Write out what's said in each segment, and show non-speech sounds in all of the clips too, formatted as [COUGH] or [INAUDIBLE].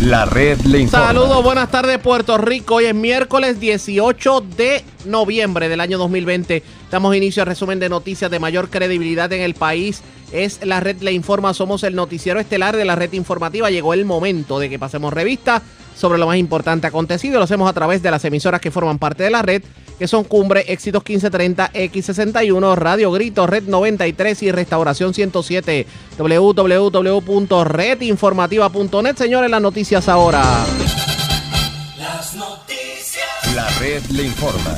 La red le informa. Saludos, buenas tardes Puerto Rico. Hoy es miércoles 18 de noviembre del año 2020. Damos inicio al resumen de noticias de mayor credibilidad en el país. Es la red Le Informa, somos el noticiero estelar de la red informativa. Llegó el momento de que pasemos revista sobre lo más importante acontecido. Lo hacemos a través de las emisoras que forman parte de la red, que son Cumbre, Éxitos 1530, X61, Radio Grito, Red 93 y Restauración 107. www.redinformativa.net. Señores, las noticias ahora. Las noticias. La red le informa.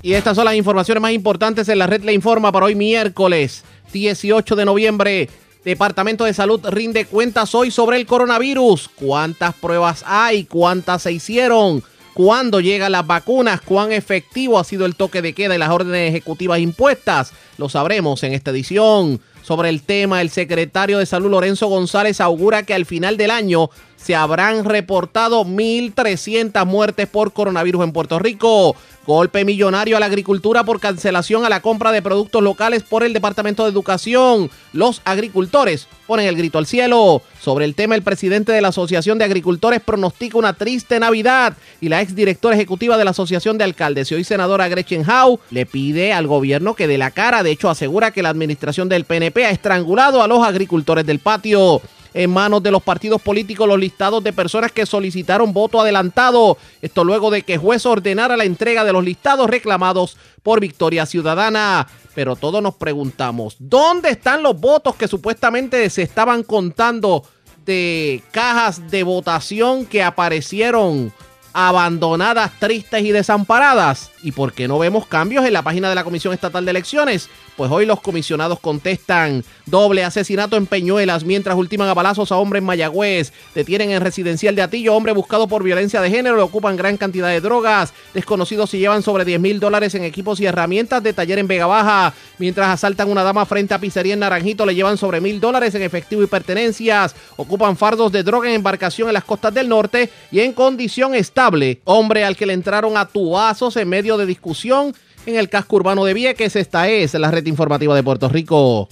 Y estas son las informaciones más importantes en la red le informa para hoy miércoles 18 de noviembre. Departamento de Salud rinde cuentas hoy sobre el coronavirus. ¿Cuántas pruebas hay? ¿Cuántas se hicieron? ¿Cuándo llegan las vacunas? ¿Cuán efectivo ha sido el toque de queda y las órdenes ejecutivas impuestas? Lo sabremos en esta edición. Sobre el tema, el secretario de Salud Lorenzo González augura que al final del año se habrán reportado 1.300 muertes por coronavirus en Puerto Rico. Golpe millonario a la agricultura por cancelación a la compra de productos locales por el Departamento de Educación. Los agricultores ponen el grito al cielo. Sobre el tema, el presidente de la Asociación de Agricultores pronostica una triste Navidad y la exdirectora ejecutiva de la Asociación de Alcaldes y hoy senadora Gretchen Howe le pide al gobierno que dé la cara. De hecho, asegura que la administración del PNP ha estrangulado a los agricultores del patio en manos de los partidos políticos los listados de personas que solicitaron voto adelantado. Esto luego de que juez ordenara la entrega de los listados reclamados por Victoria Ciudadana. Pero todos nos preguntamos, ¿dónde están los votos que supuestamente se estaban contando de cajas de votación que aparecieron abandonadas, tristes y desamparadas? ¿Y por qué no vemos cambios en la página de la Comisión Estatal de Elecciones? Pues hoy los comisionados contestan doble asesinato en Peñuelas mientras ultiman a balazos a hombre en Mayagüez. Detienen en residencial de Atillo hombre buscado por violencia de género. Le ocupan gran cantidad de drogas. Desconocidos se llevan sobre 10 mil dólares en equipos y herramientas de taller en Vega Baja. Mientras asaltan una dama frente a pizzería en Naranjito le llevan sobre mil dólares en efectivo y pertenencias. Ocupan fardos de droga en embarcación en las costas del norte y en condición estable. Hombre al que le entraron a tuazos en medio de discusión en el casco urbano de Vieques. Esta es la red informativa de Puerto Rico.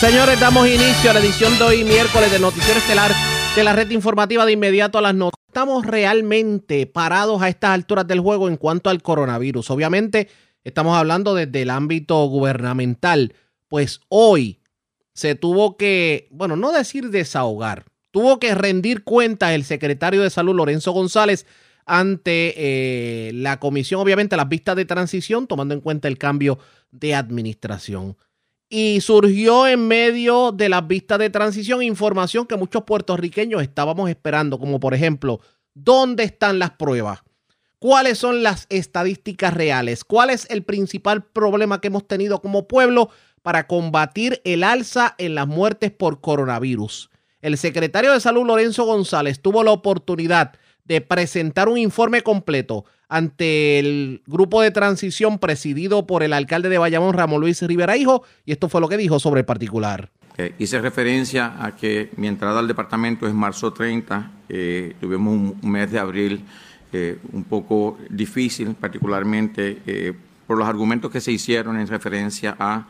Señores, damos inicio a la edición de hoy, miércoles, del Noticiero Estelar de la red informativa de inmediato a las noticias. Estamos realmente parados a estas alturas del juego en cuanto al coronavirus. Obviamente, estamos hablando desde el ámbito gubernamental. Pues hoy se tuvo que, bueno, no decir desahogar, tuvo que rendir cuentas el secretario de Salud, Lorenzo González, ante eh, la comisión, obviamente, las vistas de transición, tomando en cuenta el cambio de administración. Y surgió en medio de las vistas de transición información que muchos puertorriqueños estábamos esperando, como por ejemplo, ¿dónde están las pruebas? ¿Cuáles son las estadísticas reales? ¿Cuál es el principal problema que hemos tenido como pueblo para combatir el alza en las muertes por coronavirus? El secretario de Salud, Lorenzo González, tuvo la oportunidad de presentar un informe completo ante el grupo de transición presidido por el alcalde de Bayamón, Ramón Luis Rivera Hijo, y esto fue lo que dijo sobre el particular. Eh, hice referencia a que mi entrada al departamento es marzo 30, eh, tuvimos un, mes de abril eh, un poco difícil, particularmente por los argumentos que se hicieron en referencia a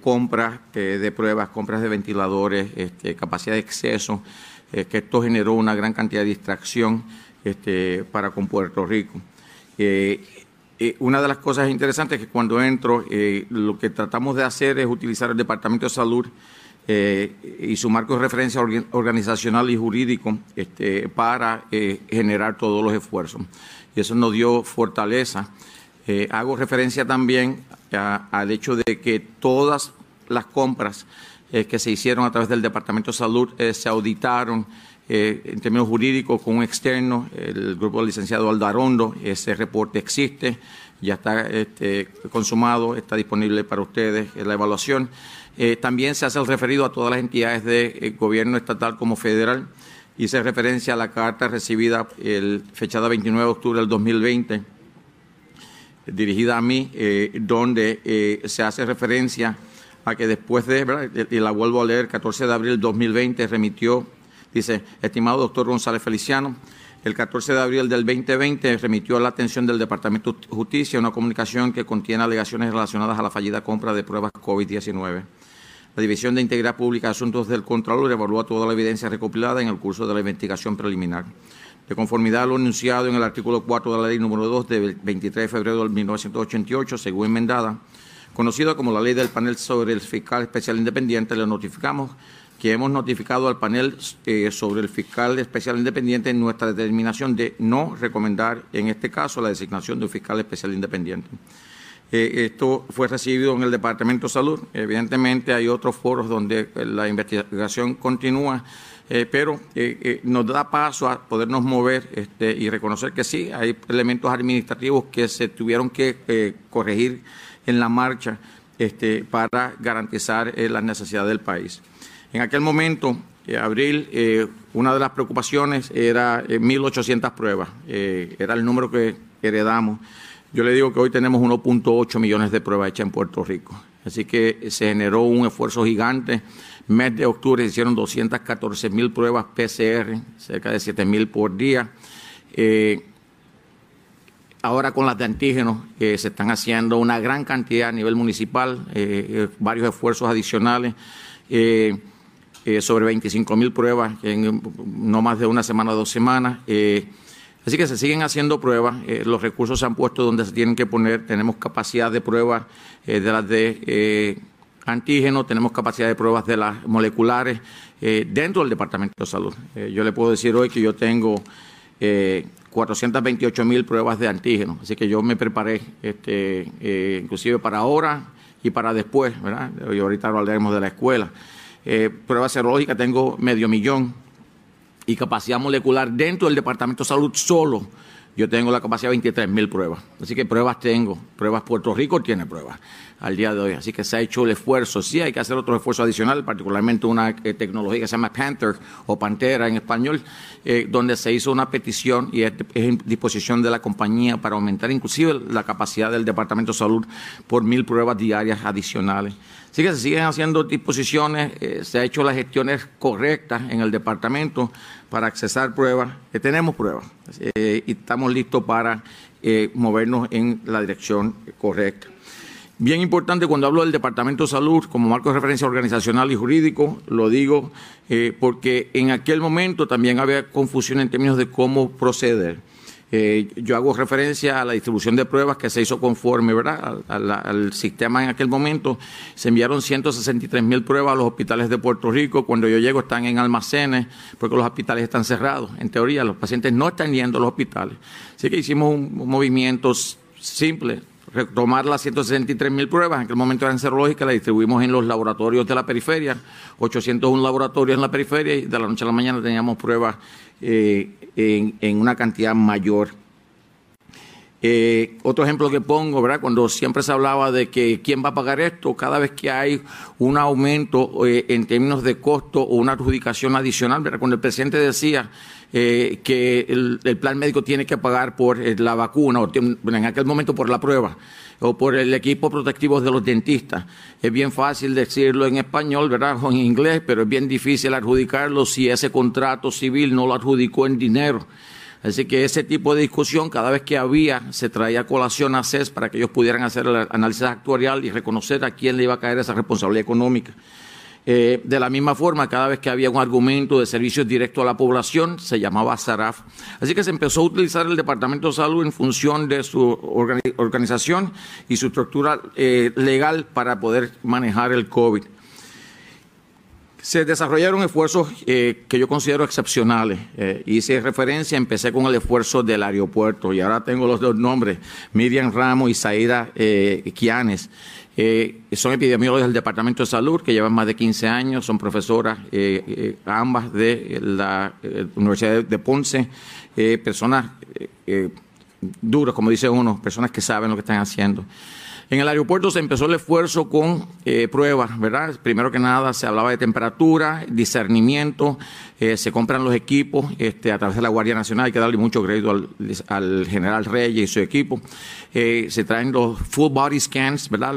compras de pruebas, compras de ventiladores, este, capacidad de exceso. Eh, que esto generó una gran cantidad de distracción este, para con Puerto Rico. Eh, eh, una de las cosas interesantes es que cuando entro, lo que tratamos de hacer es utilizar el Departamento de Salud y su marco de referencia organizacional y jurídico este, para generar todos los esfuerzos. Y eso nos dio fortaleza. hago referencia también al hecho de que todas las compras eh, que se hicieron a través del Departamento de Salud eh, se auditaron eh, en términos jurídicos con un externo, el grupo del licenciado Aldarondo. Ese reporte existe, ya está este, consumado, está disponible para ustedes en la evaluación. también se hace el referido a todas las entidades de gobierno estatal como federal. Hice referencia a la carta recibida el, fechada 29 de octubre del 2020 dirigida a mí, donde se hace referencia a que después de, y la vuelvo a leer, 14 de abril del 2020 remitió, dice, estimado doctor González Feliciano, el 14 de abril del 2020 remitió a la atención del Departamento de Justicia una comunicación que contiene alegaciones relacionadas a la fallida compra de pruebas COVID-19. La División de Integridad Pública de Asuntos del Contralor evalúa toda la evidencia recopilada en el curso de la investigación preliminar. De conformidad a lo anunciado en el artículo 4 de la ley número 2 del 23 de febrero de 1988, según enmendada, conocida como la ley del panel sobre el fiscal especial independiente, le notificamos que hemos notificado al panel eh, sobre el fiscal especial independiente en nuestra determinación de no recomendar, en este caso, la designación de un fiscal especial independiente. Eh, esto fue recibido en el Departamento de Salud. Evidentemente hay otros foros donde la investigación continúa, eh, pero nos da paso a podernos mover este, y reconocer que sí, hay elementos administrativos que se tuvieron que corregir en la marcha este, para garantizar las necesidades del país. En aquel momento, en abril, eh, una de las preocupaciones era 1.800 eh, pruebas, eh, era el número que heredamos. Yo le digo que hoy tenemos 1.8 millones de pruebas hechas en Puerto Rico. Así que se generó un esfuerzo gigante. Mes de octubre se hicieron 214 mil pruebas PCR, cerca de 7 mil por día. Ahora con las de antígenos se están haciendo una gran cantidad a nivel municipal, varios esfuerzos adicionales. Eh, sobre 25 mil pruebas en no más de una semana o dos semanas. Eh, así que se siguen haciendo pruebas, eh, los recursos se han puesto donde se tienen que poner, tenemos capacidad de pruebas de las de antígenos, tenemos capacidad de pruebas de las moleculares dentro del Departamento de Salud. yo le puedo decir hoy que yo tengo 428 mil pruebas de antígenos, así que yo me preparé este, inclusive para ahora y para después, ¿verdad? Y ahorita hablaremos de la escuela. Eh, pruebas serológicas tengo medio millón y capacidad molecular dentro del Departamento de Salud solo. Yo tengo la capacidad de 23 mil pruebas. Así que pruebas tengo. Pruebas Puerto Rico tiene pruebas al día de hoy. Así que se ha hecho el esfuerzo. Sí, hay que hacer otro esfuerzo adicional, particularmente una eh, tecnología que se llama Panther o Pantera en español, eh, donde se hizo una petición y es, en disposición de la compañía para aumentar inclusive la capacidad del Departamento de Salud por mil pruebas diarias adicionales. Así que se siguen haciendo disposiciones, eh, se han hecho las gestiones correctas en el departamento para accesar pruebas, que tenemos pruebas eh, y estamos listos para eh, movernos en la dirección correcta. Bien importante cuando hablo del Departamento de Salud como marco de referencia organizacional y jurídico, lo digo porque en aquel momento también había confusión en términos de cómo proceder. Eh, yo hago referencia a la distribución de pruebas que se hizo conforme ¿verdad? Al, sistema en aquel momento. Se enviaron 163 mil pruebas a los hospitales de Puerto Rico. Cuando yo llego están en almacenes porque los hospitales están cerrados. En teoría, los pacientes no están yendo a los hospitales. Así que hicimos un, movimiento simple, retomar las 163 mil pruebas, en aquel momento eran serológicas, las distribuimos en los laboratorios de la periferia, 801 laboratorios en la periferia y de la noche a la mañana teníamos pruebas eh, en, una cantidad mayor. Eh, otro ejemplo que pongo, ¿verdad? Cuando siempre se hablaba de que quién va a pagar esto, cada vez que hay un aumento eh, en términos de costo o una adjudicación adicional, ¿verdad? Cuando el presidente decía que el, plan médico tiene que pagar por la vacuna, o en aquel momento por la prueba, o por el equipo protectivo de los dentistas. Es bien fácil decirlo en español, ¿verdad? O en inglés, pero es bien difícil adjudicarlo si ese contrato civil no lo adjudicó en dinero. Así que ese tipo de discusión, cada vez que había, se traía colación a CES para que ellos pudieran hacer el análisis actuarial y reconocer a quién le iba a caer esa responsabilidad económica. Eh, de la misma forma, cada vez que había un argumento de servicios directos a la población, se llamaba SARAF. Así que se empezó a utilizar el Departamento de Salud en función de su organización y su estructura eh, legal para poder manejar el COVID. Se desarrollaron esfuerzos eh, que yo considero excepcionales. hice referencia, empecé con el esfuerzo del aeropuerto y ahora tengo los dos nombres, Miriam Ramos y Saida Quianes. Eh, son epidemiólogos del Departamento de Salud que llevan más de 15 años, son profesoras eh, eh, ambas de la Universidad de Ponce, personas duras, como dice uno, personas que saben lo que están haciendo. En el aeropuerto se empezó el esfuerzo con eh, pruebas, ¿verdad? Primero que nada se hablaba de temperatura, discernimiento, eh, se compran los equipos este, a través de la Guardia Nacional, hay que darle mucho crédito al, general Reyes y su equipo. Eh, se traen los full body scans, ¿verdad?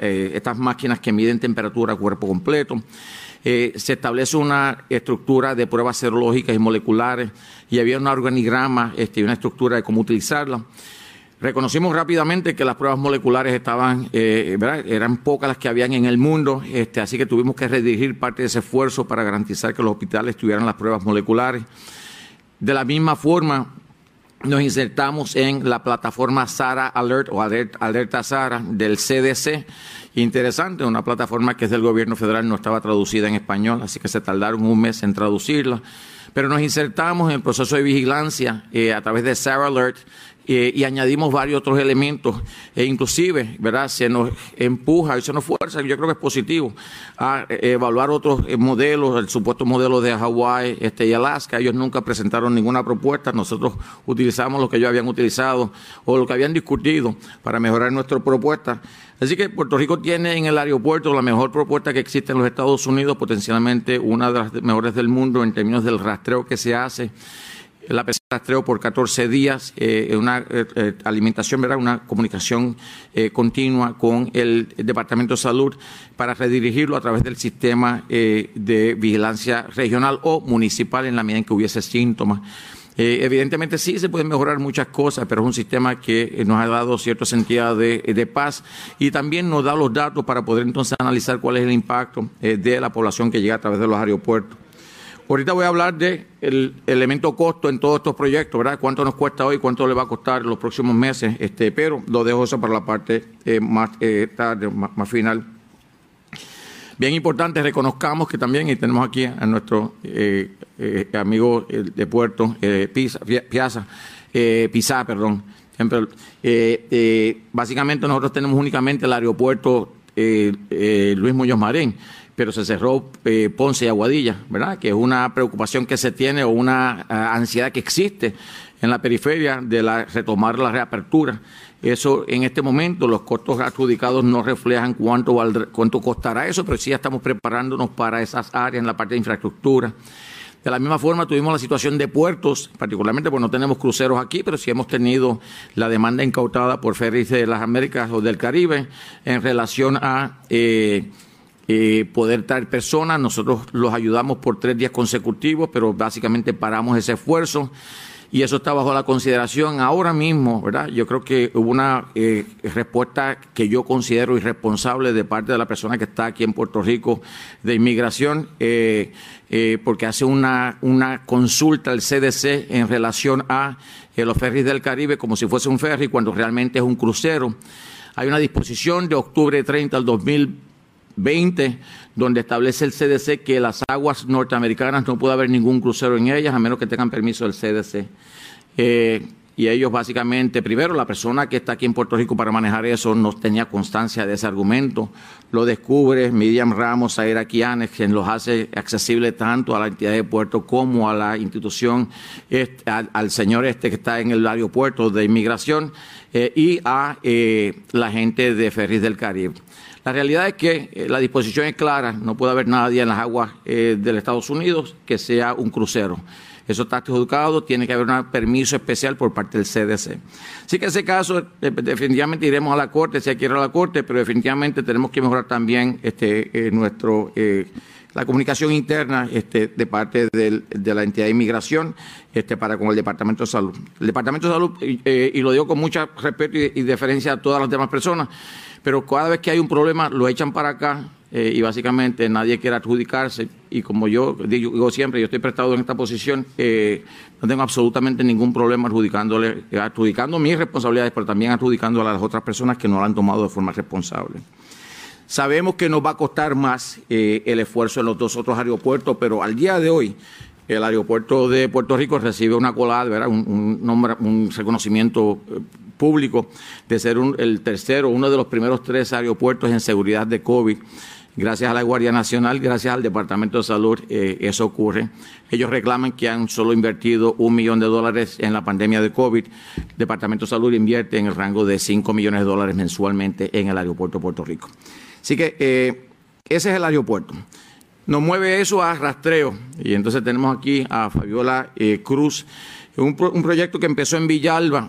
estas máquinas que miden temperatura cuerpo completo. se establece una estructura de pruebas serológicas y moleculares y había un organigrama este, una estructura de cómo utilizarla. Reconocimos rápidamente que las pruebas moleculares estaban, eh, eran pocas las que habían en el mundo, este, así que tuvimos que redirigir parte de ese esfuerzo para garantizar que los hospitales tuvieran las pruebas moleculares. De la misma forma, nos insertamos en la plataforma SARA Alert o Alerta SARA del CDC. Interesante, una plataforma que es del gobierno federal, no estaba traducida en español, así que se tardaron un mes en traducirla. Pero nos insertamos en el proceso de vigilancia eh, a través de SARA Alert eh, y añadimos varios otros elementos, e inclusive, ¿verdad? Se nos empuja y se nos fuerza, yo creo que es positivo, a eh, evaluar otros eh, modelos, el supuesto modelo de Hawái este, y Alaska. Ellos nunca presentaron ninguna propuesta, nosotros utilizamos lo que ellos habían utilizado o lo que habían discutido para mejorar nuestra propuesta. Así que Puerto Rico tiene en el aeropuerto la mejor propuesta que existe en los Estados Unidos, potencialmente una de las mejores del mundo en términos del rastreo que se hace la pesca rastreo por 14 días, eh, una eh, eh, alimentación, ¿verdad? una comunicación continua con el, Departamento de Salud para redirigirlo a través del sistema de vigilancia regional o municipal en la medida en que hubiese síntomas. evidentemente sí se pueden mejorar muchas cosas, pero es un sistema que nos ha dado cierto sentido de, de, paz y también nos da los datos para poder entonces analizar cuál es el impacto de la población que llega a través de los aeropuertos. Ahorita voy a hablar del el elemento costo en todos estos proyectos, ¿verdad? Cuánto nos cuesta hoy, cuánto le va a costar los próximos meses, este, pero lo dejo eso para la parte eh, más eh, tarde, más, final. Bien importante, reconozcamos que también, y tenemos aquí a nuestro eh, amigo de Puerto, Pisa, Piazza, Pisa, perdón. básicamente nosotros tenemos únicamente el aeropuerto Luis Muñoz Marín pero se cerró eh, Ponce y Aguadilla, ¿verdad? Que es una preocupación que se tiene o una ah, ansiedad que existe en la periferia de la, retomar la reapertura. Eso en este momento los costos adjudicados no reflejan cuánto, cuánto costará eso, pero sí estamos preparándonos para esas áreas en la parte de infraestructura. De la misma forma tuvimos la situación de puertos, particularmente porque no tenemos cruceros aquí, pero sí hemos tenido la demanda incautada por ferries de las Américas o del Caribe en relación a eh, eh, poder traer personas. Nosotros los ayudamos por tres días consecutivos, pero básicamente paramos ese esfuerzo y eso está bajo la consideración ahora mismo, ¿verdad? Yo creo que hubo una eh, respuesta que yo considero irresponsable de parte de la persona que está aquí en Puerto Rico de inmigración, eh, porque hace una, una consulta al CDC en relación a los ferries del Caribe como si fuese un ferry cuando realmente es un crucero. Hay una disposición de octubre 30 al 2020 20, donde establece el CDC que las aguas norteamericanas no puede haber ningún crucero en ellas a menos que tengan permiso del CDC. Eh, y ellos básicamente, primero, la persona que está aquí en Puerto Rico para manejar eso no tenía constancia de ese argumento. Lo descubre Miriam Ramos, Aira Quianes, quien los hace accesible tanto a la entidad de puerto como a la institución, este, al, señor este que está en el aeropuerto de inmigración eh, y a eh, la gente de Ferris del Caribe. La realidad es que eh, la disposición es clara, no puede haber nadie en las aguas eh, del Estados Unidos que sea un crucero. Eso está adjudicado, tiene que haber un permiso especial por parte del CDC. Así que en ese caso, eh, definitivamente iremos a la Corte, si hay que ir a la Corte, pero definitivamente tenemos que mejorar también este, nuestro, la comunicación interna este, de parte de la entidad de inmigración este, para con el Departamento de Salud. El Departamento de Salud, y lo digo con mucho respeto y, y deferencia a todas las demás personas, pero cada vez que hay un problema lo echan para acá eh, y básicamente nadie quiere adjudicarse. Y como yo digo siempre, yo estoy prestado en esta posición, eh, no tengo absolutamente ningún problema adjudicándole, adjudicando mis responsabilidades, pero también adjudicando a las otras personas que no lo han tomado de forma responsable. Sabemos que nos va a costar más eh, el esfuerzo en los dos otros aeropuertos, pero al día de hoy el aeropuerto de Puerto Rico recibe una colada, ¿verdad? Un, un reconocimiento público de ser el tercero, uno de los primeros tres aeropuertos en seguridad de COVID. Gracias a la Guardia Nacional, gracias al Departamento de Salud, eh, eso ocurre. Ellos reclaman que han solo invertido un millón de dólares en la pandemia de COVID. El Departamento de Salud invierte en el rango de cinco millones de dólares mensualmente en el aeropuerto de Puerto Rico. Así que eh, ese es el aeropuerto. Nos mueve eso a rastreo. Y entonces tenemos aquí a Fabiola eh, Cruz, un, un proyecto que empezó en Villalba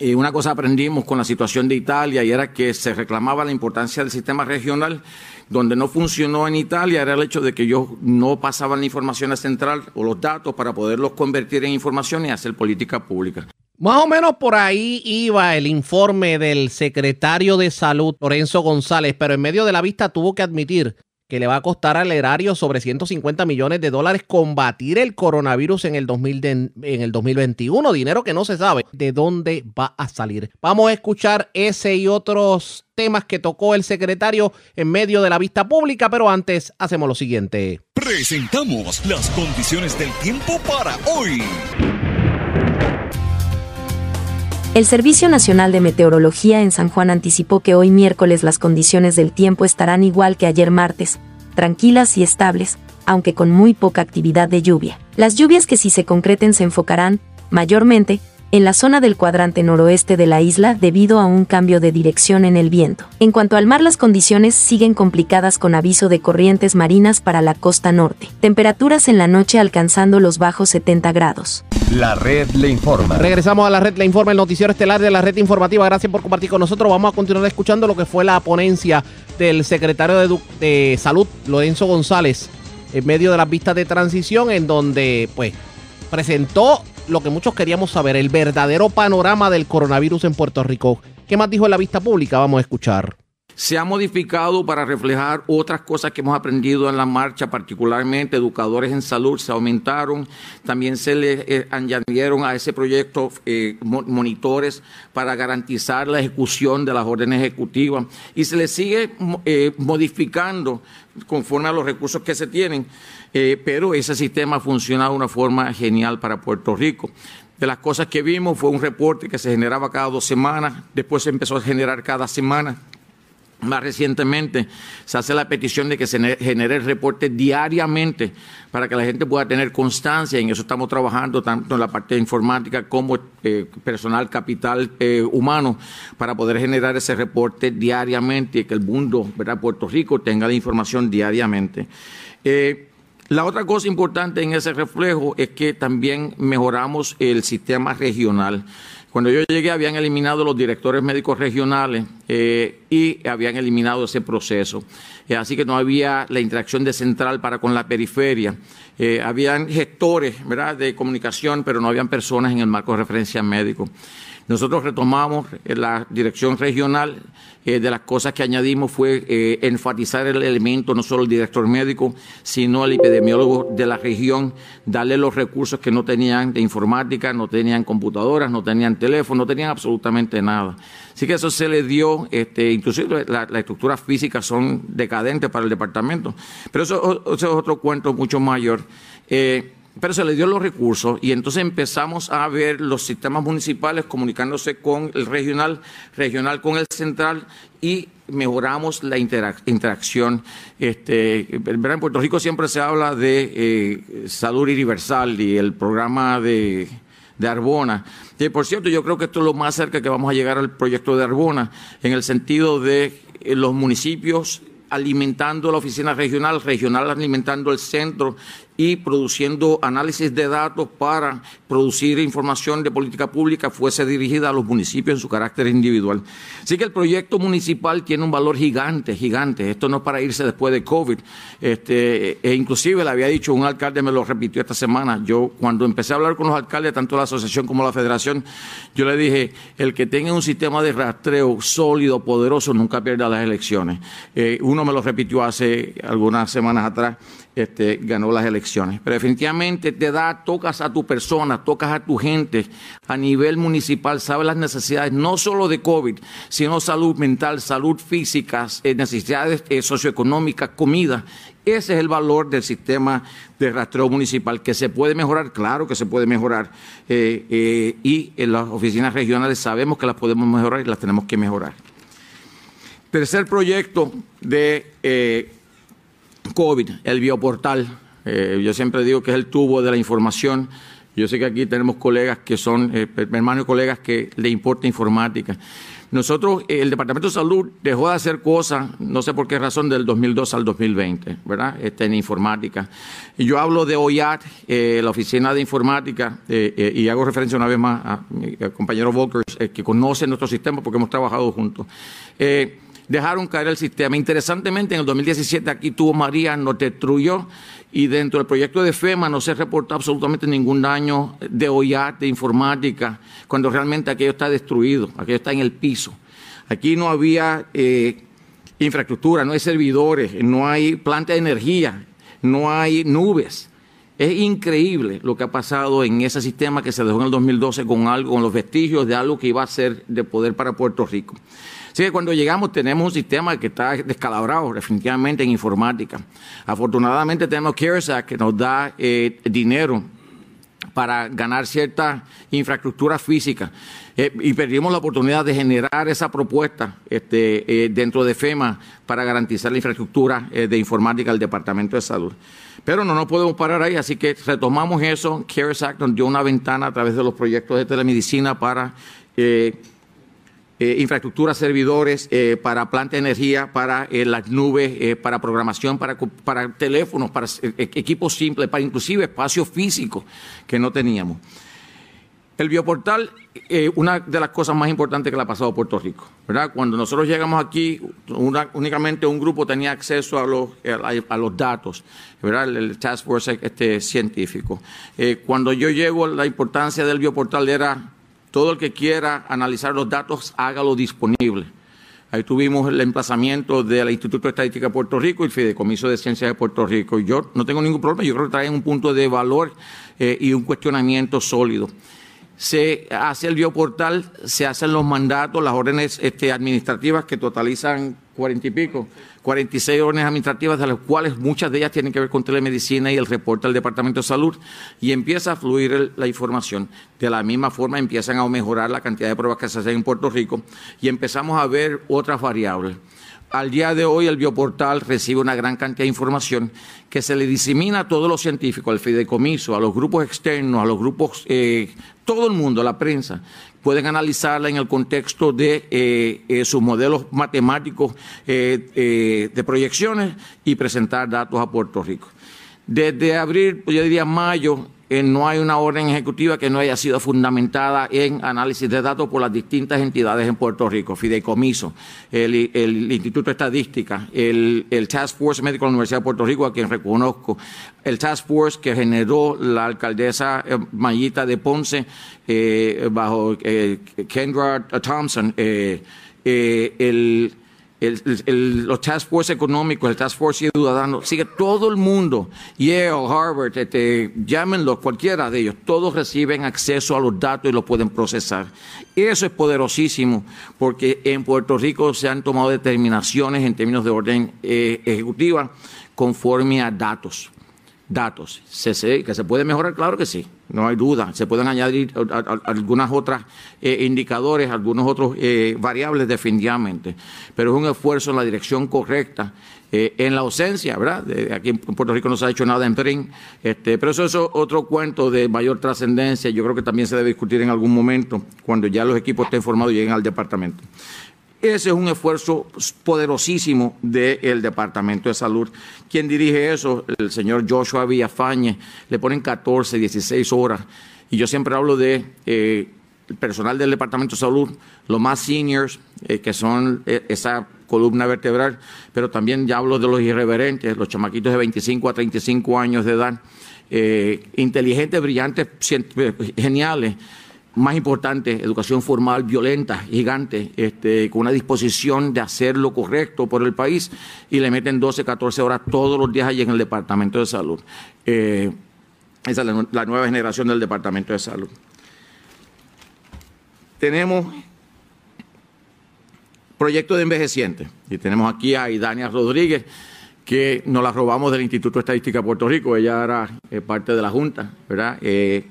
y una cosa aprendimos con la situación de Italia y era que se reclamaba la importancia del sistema regional. Donde no funcionó en Italia era el hecho de que ellos no pasaban la información a central o los datos para poderlos convertir en información y hacer política pública. Más o menos por ahí iba el informe del secretario de Salud, Lorenzo González, pero en medio de la vista tuvo que admitir que le va a costar al erario sobre 150 millones de dólares combatir el coronavirus en el, 2000 en el 2021, dinero que no se sabe de dónde va a salir. Vamos a escuchar ese y otros temas que tocó el secretario en medio de la vista pública, pero antes hacemos lo siguiente. Presentamos las condiciones del tiempo para hoy. El Servicio Nacional de Meteorología en San Juan anticipó que hoy miércoles las condiciones del tiempo estarán igual que ayer martes, tranquilas y estables, aunque con muy poca actividad de lluvia. Las lluvias que si se concreten se enfocarán, mayormente, en la zona del cuadrante noroeste de la isla debido a un cambio de dirección en el viento. En cuanto al mar, las condiciones siguen complicadas con aviso de corrientes marinas para la costa norte. Temperaturas en la noche alcanzando los bajos 70 grados. La red le informa. Regresamos a la red le informa, el noticiero estelar de la red informativa. Gracias por compartir con nosotros. Vamos a continuar escuchando lo que fue la ponencia del secretario de, de Salud, Lorenzo González, en medio de las vistas de transición, en donde pues presentó lo que muchos queríamos saber, el verdadero panorama del coronavirus en Puerto Rico. ¿Qué más dijo en la vista pública? Vamos a escuchar. Se ha modificado para reflejar otras cosas que hemos aprendido en la marcha, particularmente educadores en salud se aumentaron, también se le eh, añadieron a ese proyecto eh, monitores para garantizar la ejecución de las órdenes ejecutivas y se le sigue eh, modificando conforme a los recursos que se tienen. Eh, pero ese sistema ha funcionado de una forma genial para Puerto Rico. De las cosas que vimos fue un reporte que se generaba cada dos semanas, después se empezó a generar cada semana. Más recientemente se hace la petición de que se genere el reporte diariamente para que la gente pueda tener constancia. En eso estamos trabajando tanto en la parte informática como eh, personal capital eh, humano para poder generar ese reporte diariamente y que el mundo, ¿verdad? Puerto Rico tenga la información diariamente. La otra cosa importante en ese reflejo es que también mejoramos el sistema regional. Cuando yo llegué habían eliminado los directores médicos regionales eh, y habían eliminado ese proceso. Eh, así que no había la interacción de central para con la periferia. Eh, habían gestores ¿verdad? de comunicación, pero no habían personas en el marco de referencia médico. Nosotros retomamos la dirección regional. Eh, de las cosas que añadimos fue eh, enfatizar el elemento, no solo el director médico, sino el epidemiólogo de la región, darle los recursos que no tenían de informática, no tenían computadoras, no tenían teléfono, no tenían absolutamente nada. Así que eso se le dio, este, inclusive las estructuras físicas son decadentes para el departamento. Pero eso, es otro cuento mucho mayor. Eh, pero se le dio los recursos y entonces empezamos a ver los sistemas municipales comunicándose con el regional, regional con el central y mejoramos la interacción. Este, en Puerto Rico siempre se habla de eh, salud universal y el programa de, Arbona. Y por cierto, yo creo que esto es lo más cerca que vamos a llegar al proyecto de Arbona, en el sentido de eh, los municipios alimentando la oficina regional, regional alimentando el centro y produciendo análisis de datos para producir información de política pública fuese dirigida a los municipios en su carácter individual. Así que el proyecto municipal tiene un valor gigante, gigante. Esto no es para irse después de COVID. Este, e inclusive le había dicho un alcalde, me lo repitió esta semana, yo cuando empecé a hablar con los alcaldes, tanto la asociación como la federación, yo le dije, el que tenga un sistema de rastreo sólido, poderoso, nunca pierda las elecciones. Eh, uno me lo repitió hace algunas semanas atrás este, ganó las elecciones. Pero definitivamente te da, tocas a tu persona, tocas a tu gente a nivel municipal, sabes las necesidades no solo de COVID, sino salud mental, salud física, eh, necesidades eh, socioeconómicas, comida. Ese es el valor del sistema de rastreo municipal, que se puede mejorar, claro que se puede mejorar. Eh, y en las oficinas regionales sabemos que las podemos mejorar y las tenemos que mejorar. Tercer proyecto de COVID, el bioportal. Eh, yo siempre digo que es el tubo de la información. Yo sé que aquí tenemos colegas que son, eh, hermanos y colegas que le importa informática. Nosotros, eh, el Departamento de Salud dejó de hacer cosas, no sé por qué razón, del 2002 al 2020, ¿verdad? Este, en informática. Yo hablo de OIAT, la Oficina de Informática, y hago referencia una vez más a mi compañero Volkers, que conoce nuestro sistema porque hemos trabajado juntos dejaron caer el sistema. Interesantemente, en el 2017 aquí tuvo María, nos destruyó y dentro del proyecto de FEMA no se reportó absolutamente ningún daño de OIAT, de informática, cuando realmente aquello está destruido, aquello está en el piso. Aquí no había eh, infraestructura, no hay servidores, no hay planta de energía, no hay nubes. Es increíble lo que ha pasado en ese sistema que se dejó en el 2012 con algo, con los vestigios de algo que iba a ser de poder para Puerto Rico. Así que cuando llegamos tenemos un sistema que está descalabrado definitivamente en informática. Afortunadamente tenemos CARES Act que nos da eh, dinero para ganar cierta infraestructura física. Eh, y perdimos la oportunidad de generar esa propuesta este, eh, dentro de FEMA para garantizar la infraestructura de informática del Departamento de Salud. Pero no nos podemos parar ahí, así que retomamos eso. CARES Act nos dio una ventana a través de los proyectos de telemedicina para eh, infraestructura, servidores, eh, para planta de energía, para eh, las nubes, para programación, para, para teléfonos, para equipos simples, para inclusive espacios físicos que no teníamos. El bioportal, una de las cosas más importantes que le ha pasado a Puerto Rico. Cuando nosotros llegamos aquí, únicamente un grupo tenía acceso a los, a, los datos, ¿verdad? El, Task Force este, científico. cuando yo llego, la importancia del bioportal era todo el que quiera analizar los datos, hágalo disponible. Ahí tuvimos el emplazamiento del Instituto de Estadística de Puerto Rico y el Fideicomiso de Ciencias de Puerto Rico. Yo no tengo ningún problema, yo creo que traen un punto de valor eh, y un cuestionamiento sólido se hace el bioportal, se hacen los mandatos, las órdenes este, administrativas que totalizan cuarenta y pico, 46 órdenes administrativas, de las cuales muchas de ellas tienen que ver con telemedicina y el reporte del Departamento de Salud, y empieza a fluir la información. De la misma forma empiezan a mejorar la cantidad de pruebas que se hacen en Puerto Rico y empezamos a ver otras variables. Al día de hoy el bioportal recibe una gran cantidad de información que se le disemina a todos los científicos, al fideicomiso, a los grupos externos, a los grupos, eh, todo el mundo, la prensa, pueden analizarla en el contexto de eh, eh, sus modelos matemáticos de proyecciones y presentar datos a Puerto Rico. Desde abril, yo diría mayo, no hay una orden ejecutiva que no haya sido fundamentada en análisis de datos por las distintas entidades en Puerto Rico, Fideicomiso, el, Instituto de Estadística, el, Task Force Médico de la Universidad de Puerto Rico, a quien reconozco, el Task Force que generó la alcaldesa eh, Mayita de Ponce eh, bajo eh, Kendra Thompson, el los task force económicos, el task force ciudadano, sigue todo el mundo, Yale, Harvard, este, llámenlo, cualquiera de ellos, todos reciben acceso a los datos y los pueden procesar. Eso es poderosísimo porque en Puerto Rico se han tomado determinaciones en términos de orden eh, ejecutiva conforme a datos datos. Se, que se puede mejorar, claro que sí, no hay duda. Se pueden añadir algunas otras eh, indicadores, algunos otros eh, variables definitivamente, pero es un esfuerzo en la dirección correcta. Eh, en la ausencia, ¿verdad? aquí en Puerto Rico no se ha hecho nada en PRIN, este, pero eso es otro cuento de mayor trascendencia. Yo creo que también se debe discutir en algún momento cuando ya los equipos estén formados y lleguen al departamento. Ese es un esfuerzo poderosísimo del Departamento de Salud. Quien dirige eso, el señor Joshua Villafañe, le ponen 14, 16 horas. Y yo siempre hablo de eh, el personal del Departamento de Salud, los más seniors, eh, que son eh, esa columna vertebral, pero también ya hablo de los irreverentes, los chamaquitos de 25 a 35 años de edad, inteligentes, brillantes, geniales más importante, educación formal violenta, gigante, este, con una disposición de hacer lo correcto por el país y le meten 12, 14 horas todos los días allí en el Departamento de Salud. Eh, esa es la, nueva generación del Departamento de Salud. Tenemos proyecto de envejecientes y tenemos aquí a Idania Rodríguez que nos la robamos del Instituto de Estadística de Puerto Rico, ella era eh, parte de la Junta, ¿verdad? Eh,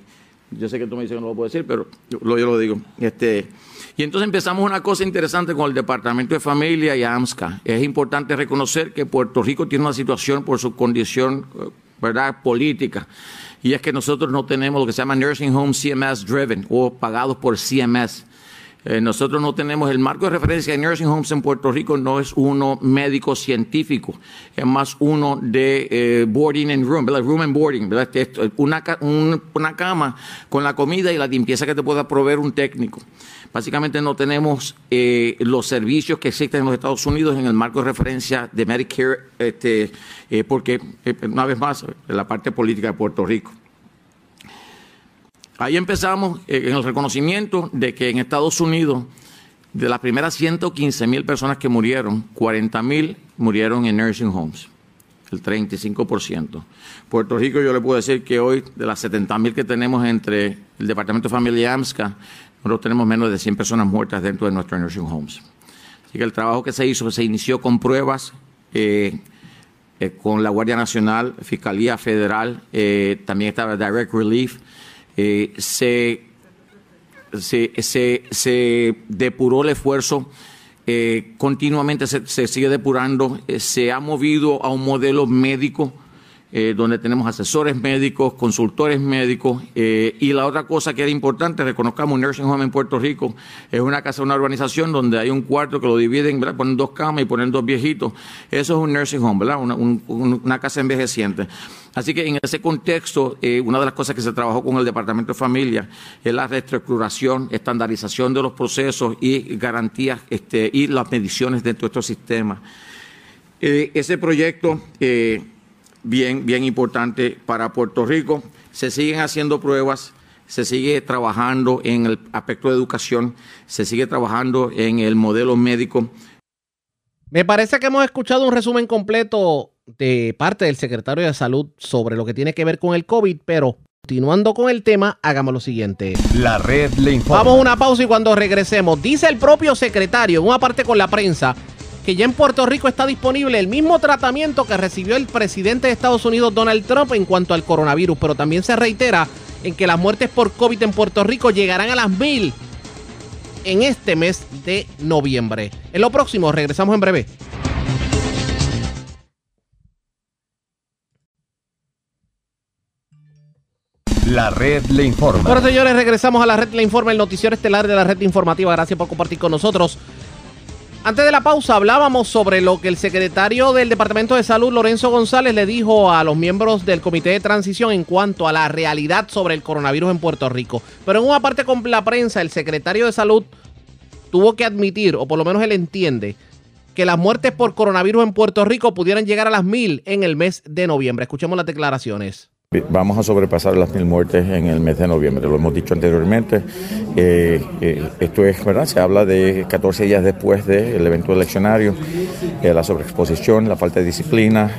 yo sé que tú me dices que no lo puedo decir, pero yo, lo digo. Este, y entonces empezamos una cosa interesante con el Departamento de Familia y AMSCA. Es importante reconocer que Puerto Rico tiene una situación por su condición ¿verdad? política. Y es que nosotros no tenemos lo que se llama Nursing Home CMS Driven o pagados por CMS. Eh, nosotros no tenemos el marco de referencia de nursing homes en Puerto Rico, no es uno médico científico, es más uno de eh, boarding and room, ¿verdad? Room and boarding, ¿verdad? Una, una cama con la comida y la limpieza que te pueda proveer un técnico. Básicamente no tenemos eh, los servicios que existen en los Estados Unidos en el marco de referencia de Medicare, este, porque, una vez más, la parte política de Puerto Rico. Ahí empezamos eh, en el reconocimiento de que en Estados Unidos, de las primeras 115 mil personas que murieron, 40 mil murieron en nursing homes, el 35%. Puerto Rico, yo le puedo decir que hoy, de las 70 mil que tenemos entre el Departamento de Familia y AMSCA, nosotros tenemos menos de 100 personas muertas dentro de nuestros nursing homes. Así que el trabajo que se hizo se inició con pruebas. Eh, eh, con la Guardia Nacional, Fiscalía Federal, también estaba Direct Relief, eh, se, se, se, depuró el esfuerzo, eh, continuamente se, se, sigue depurando, eh, se ha movido a un modelo médico eh, donde tenemos asesores médicos, consultores médicos. Eh, y la otra cosa que era importante, reconozcamos un nursing home en Puerto Rico, es una casa, una urbanización donde hay un cuarto que lo dividen, ¿verdad? ponen dos camas y ponen dos viejitos. Eso es un nursing home, ¿verdad? Una, casa envejeciente. Así que en ese contexto, eh, una de las cosas que se trabajó con el Departamento de Familia es la reestructuración, estandarización de los procesos y garantías este, y las mediciones dentro de estos sistemas. ese proyecto bien, bien importante para Puerto Rico. Se siguen haciendo pruebas, se sigue trabajando en el aspecto de educación, se sigue trabajando en el modelo médico. Me parece que hemos escuchado un resumen completo de parte del secretario de Salud sobre lo que tiene que ver con el COVID, pero continuando con el tema, hagamos lo siguiente. La red le informa. Vamos a una pausa y cuando regresemos, dice el propio secretario, en una parte con la prensa, que ya en Puerto Rico está disponible el mismo tratamiento que recibió el presidente de Estados Unidos Donald Trump en cuanto al coronavirus, pero también se reitera en que las muertes por COVID en Puerto Rico llegarán a las mil en este mes de noviembre. En lo próximo, regresamos en breve. La red le informa. Bueno, señores, regresamos a la red le informa, el noticiero estelar de la red informativa. Gracias por compartir con nosotros. Antes de la pausa hablábamos sobre lo que el secretario del Departamento de Salud, Lorenzo González, le dijo a los miembros del Comité de Transición en cuanto a la realidad sobre el coronavirus en Puerto Rico. Pero en una parte con la prensa, el secretario de Salud tuvo que admitir, o por lo menos él entiende, que las muertes por coronavirus en Puerto Rico pudieran llegar a las mil en el mes de noviembre. Escuchemos las declaraciones. Vamos a sobrepasar las mil muertes en el mes de noviembre, lo hemos dicho anteriormente. Eh, eh, esto es verdad, se habla de 14 días después del evento eleccionario, eh, la sobreexposición, la falta de disciplina,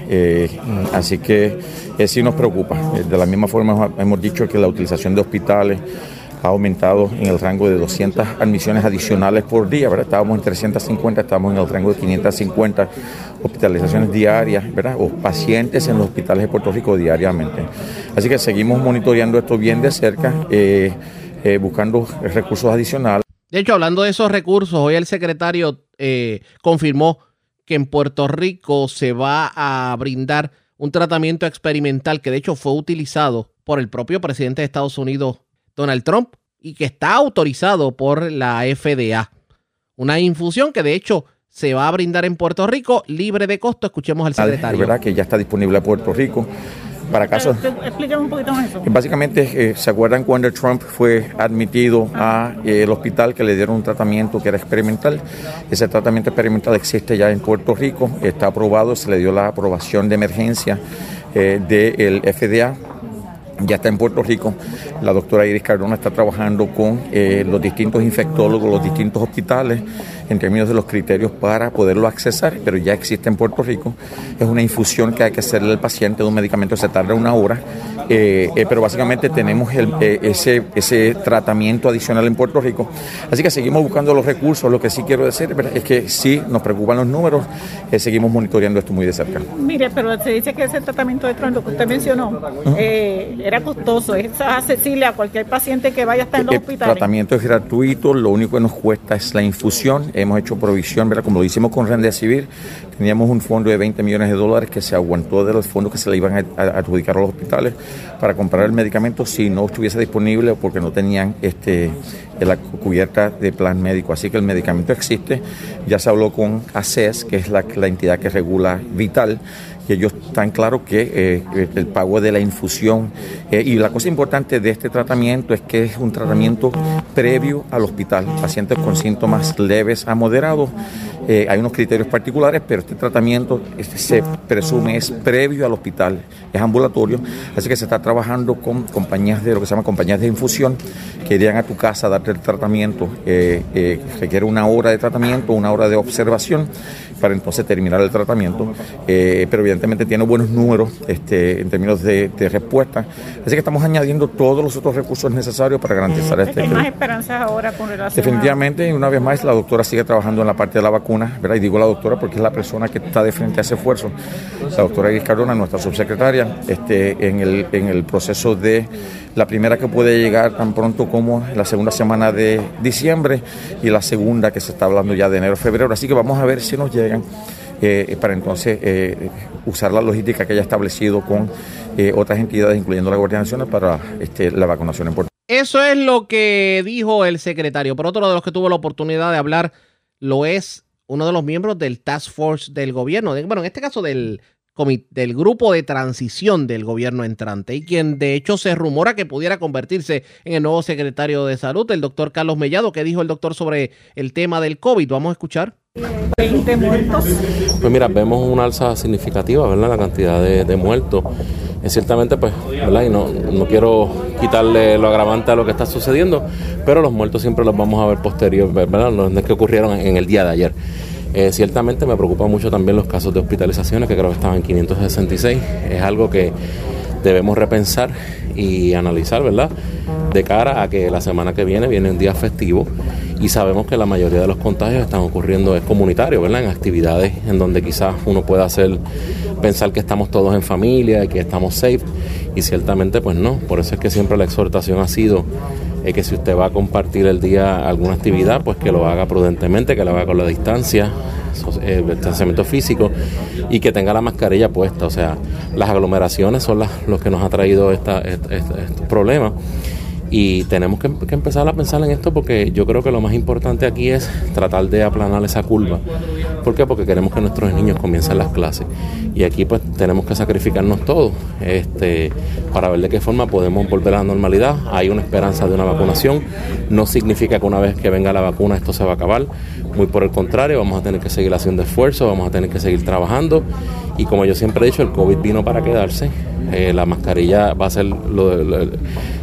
así que sí nos preocupa. de la misma forma hemos dicho que la utilización de hospitales ha aumentado en el rango de 200 admisiones adicionales por día, ¿verdad? Estábamos en 350, estamos en el rango de 550 hospitalizaciones diarias, ¿verdad? O pacientes en los hospitales de Puerto Rico diariamente. Así que seguimos monitoreando esto bien de cerca, eh, eh, buscando recursos adicionales. De hecho, hablando de esos recursos, hoy el secretario eh, confirmó que en Puerto Rico se va a brindar un tratamiento experimental que de hecho fue utilizado por el propio presidente de Estados Unidos, Donald Trump y que está autorizado por la FDA. Una infusión que de hecho se va a brindar en Puerto Rico libre de costo. Escuchemos al secretario. Es verdad que ya está disponible a Puerto Rico. Para casos. Explíqueme un poquito más eso. Básicamente, eh, ¿se acuerdan cuando Trump fue admitido al eh, hospital que le dieron un tratamiento que era experimental? Ese tratamiento experimental existe ya en Puerto Rico, está aprobado, se le dio la aprobación de emergencia eh, del FDA ya está en Puerto Rico. La doctora Iris Cardona está trabajando con eh, los distintos infectólogos, los distintos hospitales, en términos de los criterios para poderlo accesar, pero ya existe en Puerto Rico. Es una infusión que hay que hacerle al paciente de un medicamento, se tarda una hora, eh, eh, pero básicamente tenemos ese, ese tratamiento adicional en Puerto Rico. Así que seguimos buscando los recursos. Lo que sí quiero decir es que sí nos preocupan los números, seguimos monitoreando esto muy de cerca. Mire, pero se dice que ese tratamiento de Trump, lo que usted mencionó, siquiera costoso, es accesible a cualquier paciente que vaya a estar en los hospitales. El tratamiento es gratuito, lo único que nos cuesta es la infusión. Hemos hecho provisión, como lo hicimos con Civil, teníamos un fondo de 20 millones de dólares que se aguantó de los fondos que se le iban a, adjudicar a los hospitales para comprar el medicamento si no estuviese disponible o porque no tenían este la cubierta de plan médico. Así que el medicamento existe. Ya se habló con ACES, que es la entidad que regula Vital, y ellos están claros que eh, el pago de la infusión eh, y la cosa importante de este tratamiento es que es un tratamiento previo al hospital. Pacientes con síntomas leves a moderados eh, hay unos criterios particulares, pero este tratamiento este, se presume es previo al hospital, es ambulatorio, así que se está trabajando con compañías de lo que se llama compañías de infusión que irían a tu casa a darte el tratamiento. Requiere una hora de tratamiento, una hora de observación para entonces terminar el tratamiento, pero evidentemente tiene buenos números este, en términos de, respuesta, así que estamos añadiendo todos los otros recursos necesarios para garantizar este. ¿Hay más esperanzas ahora con relación Definitivamente, y una vez más, la doctora sigue trabajando en la parte de la vacuna y digo la doctora porque es la persona que está de frente a ese esfuerzo, la doctora Iris Cardona, nuestra subsecretaria, este, en, el, en el proceso de la primera que puede llegar tan pronto como la segunda semana de diciembre y la segunda que se está hablando ya de enero, febrero. Así que vamos a ver si nos llegan. Eh, para entonces eh, usar la logística que haya establecido con eh, otras entidades, incluyendo la Guardia Nacional, para este, la vacunación en Puerto Eso es lo que dijo el secretario. Por otro, de los que tuvo la oportunidad de hablar lo es uno de los miembros del Task Force del gobierno, bueno, en este caso del, del grupo de transición del gobierno entrante y quien de hecho se rumora que pudiera convertirse en el nuevo secretario de salud, el doctor Carlos Mellado. ¿Qué dijo el doctor sobre el tema del COVID? Vamos a escuchar. 20 muertos. Pues mira, vemos una alza significativa, ¿verdad? La cantidad de, muertos. Ciertamente, pues, ¿verdad? Y no, no quiero quitarle lo agravante a lo que está sucediendo, pero los muertos siempre los vamos a ver posterior, ¿verdad? Los que ocurrieron en el día de ayer. Eh, ciertamente me preocupa mucho también los casos de hospitalizaciones, que creo que estaban en 566. Es algo que debemos repensar y analizar, ¿verdad? De cara a que la semana que viene viene un día festivo y sabemos que la mayoría de los contagios están ocurriendo es comunitario, ¿verdad? En actividades en donde quizás uno pueda hacer pensar que estamos todos en familia y que estamos safe y ciertamente pues no. Por eso es que siempre la exhortación ha sido es que si usted va a compartir el día alguna actividad, pues que lo haga prudentemente, que lo haga con la distancia, eh, el distanciamiento físico y que tenga la mascarilla puesta. O sea, las aglomeraciones son las, los que nos ha traído esta, estos problemas. Y tenemos que, empezar a pensar en esto porque yo creo que lo más importante aquí es tratar de aplanar esa curva. ¿Por qué? Porque queremos que nuestros niños comiencen las clases. Y aquí pues tenemos que sacrificarnos todos este, para ver de qué forma podemos volver a la normalidad. Hay una esperanza de una vacunación. No significa que una vez que venga la vacuna esto se va a acabar. Muy por el contrario, vamos a tener que seguir haciendo esfuerzos, vamos a tener que seguir trabajando. Y como yo siempre he dicho, el COVID vino para quedarse. Eh, la mascarilla va a ser lo,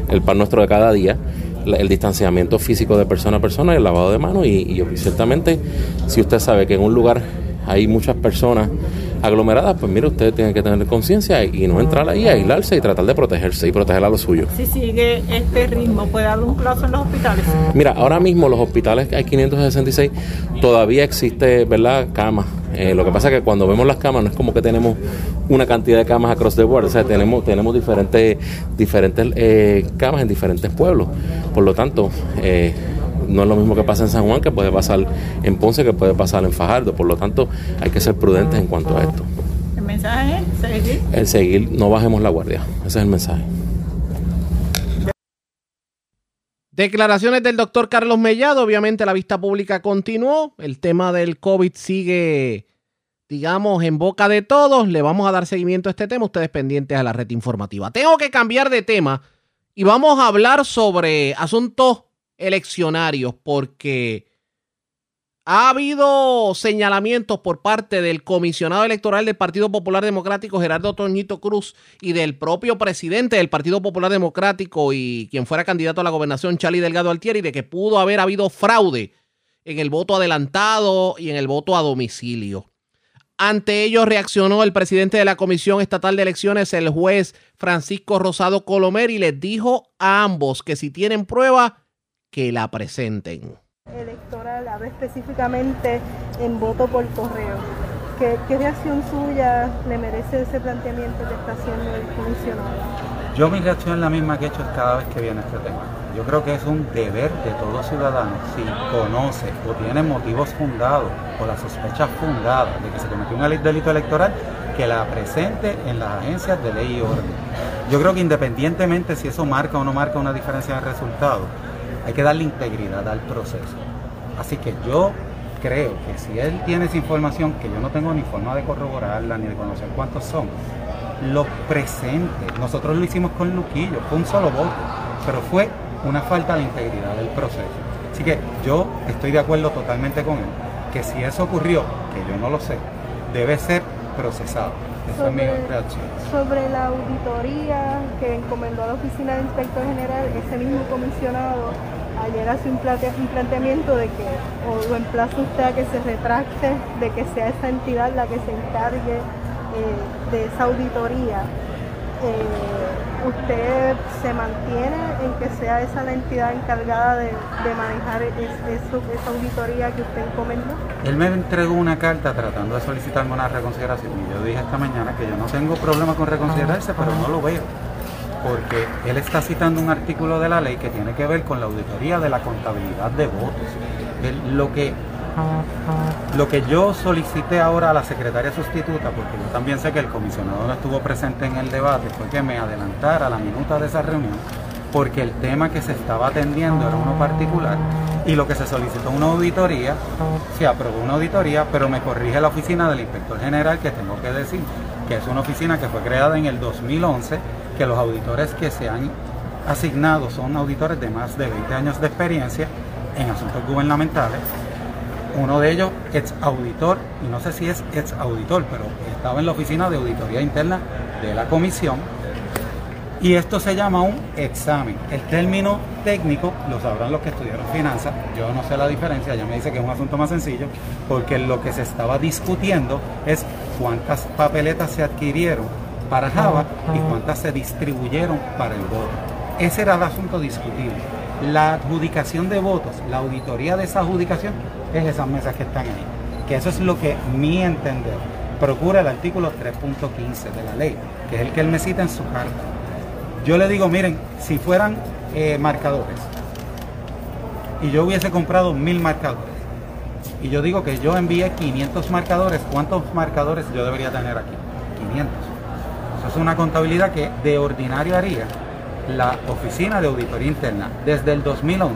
el pan nuestro de cada día, el distanciamiento físico de persona a persona y el lavado de manos. Y, ciertamente, si usted sabe que en un lugar hay muchas personas aglomeradas, pues mire, usted tiene que tener conciencia y no entrar ahí, aislarse y tratar de protegerse y proteger a los suyos. Si sigue este ritmo, ¿puede dar un plazo en los hospitales? Mira, ahora mismo los hospitales, hay 566, todavía existe, ¿verdad?, camas. Eh, lo que pasa es que cuando vemos las camas no es como que tenemos una cantidad de camas across the board, o sea, tenemos, tenemos diferentes, diferentes eh, camas en diferentes pueblos. Por lo tanto, eh, no es lo mismo que pasa en San Juan que puede pasar en Ponce, que puede pasar en Fajardo. Por lo tanto, hay que ser prudentes en cuanto a esto. ¿El mensaje es seguir? El seguir, no bajemos la guardia. Ese es el mensaje. Declaraciones del doctor Carlos Mellado. Obviamente la vista pública continuó. El tema del COVID sigue, digamos, en boca de todos. Le vamos a dar seguimiento a este tema. Ustedes pendientes a la red informativa. Tengo que cambiar de tema y vamos a hablar sobre asuntos eleccionarios porque ha habido señalamientos por parte del comisionado electoral del Partido Popular Democrático, Gerardo Toñito Cruz, y del propio presidente del Partido Popular Democrático y quien fuera candidato a la gobernación, Charlie Delgado Altieri, de que pudo haber habido fraude en el voto adelantado y en el voto a domicilio. Ante ello reaccionó el presidente de la Comisión Estatal de Elecciones, el juez Francisco Rosado Colomer, y les dijo a ambos que si tienen prueba, que la presenten. Electoral, habla específicamente en voto por correo. ¿Qué, reacción suya le merece ese planteamiento que está haciendo el comisionado? Yo mi reacción es la misma que he hecho cada vez que viene este tema. Yo creo que es un deber de todo ciudadano, si conoce o tiene motivos fundados o la sospecha fundada de que se cometió un delito electoral, que la presente en las agencias de ley y orden. Yo creo que independientemente si eso marca o no marca una diferencia en el resultado, hay que darle integridad al proceso. Así que yo creo que si él tiene esa información que yo no tengo ni forma de corroborarla ni de conocer cuántos son, lo presente. Nosotros lo hicimos con Luquillo, fue un solo voto, pero fue una falta de integridad del proceso. Así que yo estoy de acuerdo totalmente con él, que si eso ocurrió, que yo no lo sé, debe ser procesado. Esa es mi reacción. Sobre la auditoría que encomendó a la Oficina de Inspector General, ese mismo comisionado ayer hace un, planteamiento de que, o lo emplaza usted a que se retracte, de que sea esa entidad la que se encargue eh, de esa auditoría. Eh, ¿Usted se mantiene en que sea esa la entidad encargada de, manejar esa auditoría que usted encomendó? Él me entregó una carta tratando de solicitarme una reconsideración y yo dije esta mañana que yo no tengo problema con reconsiderarse, pero no lo veo porque él está citando un artículo de la ley que tiene que ver con la auditoría de la contabilidad de votos. lo, que, lo que yo solicité ahora a la secretaria sustituta, porque yo también sé que el comisionado no estuvo presente en el debate, fue que me adelantara la minuta de esa reunión, porque el tema que se estaba atendiendo era uno particular y lo que se solicitó una auditoría, se aprobó una auditoría, pero me corrige la oficina del inspector general que tengo que decir que es una oficina que fue creada en el 2011 que los auditores que se han asignado son auditores de más de 20 años de experiencia en asuntos gubernamentales. Uno de ellos, ex auditor, y no sé si es ex auditor, pero estaba en la oficina de auditoría interna de la comisión. Y esto se llama un examen. El término técnico lo sabrán los que estudiaron finanzas. Yo no sé la diferencia, ya me dice que es un asunto más sencillo, porque lo que se estaba discutiendo es cuántas papeletas se adquirieron para Java y cuántas se distribuyeron para el voto. Ese era el asunto discutible. La adjudicación de votos, la auditoría de esa adjudicación es esas mesas que están ahí. Que eso es lo que mi entender procura el artículo 3.15 de la ley, que es el que él me cita en su carta. Yo le digo, miren, si fueran eh, marcadores y yo hubiese comprado mil marcadores y yo digo que yo envié 500 marcadores, ¿cuántos marcadores yo debería tener aquí? 500 es una contabilidad que de ordinario haría la Oficina de Auditoría Interna. Desde el 2011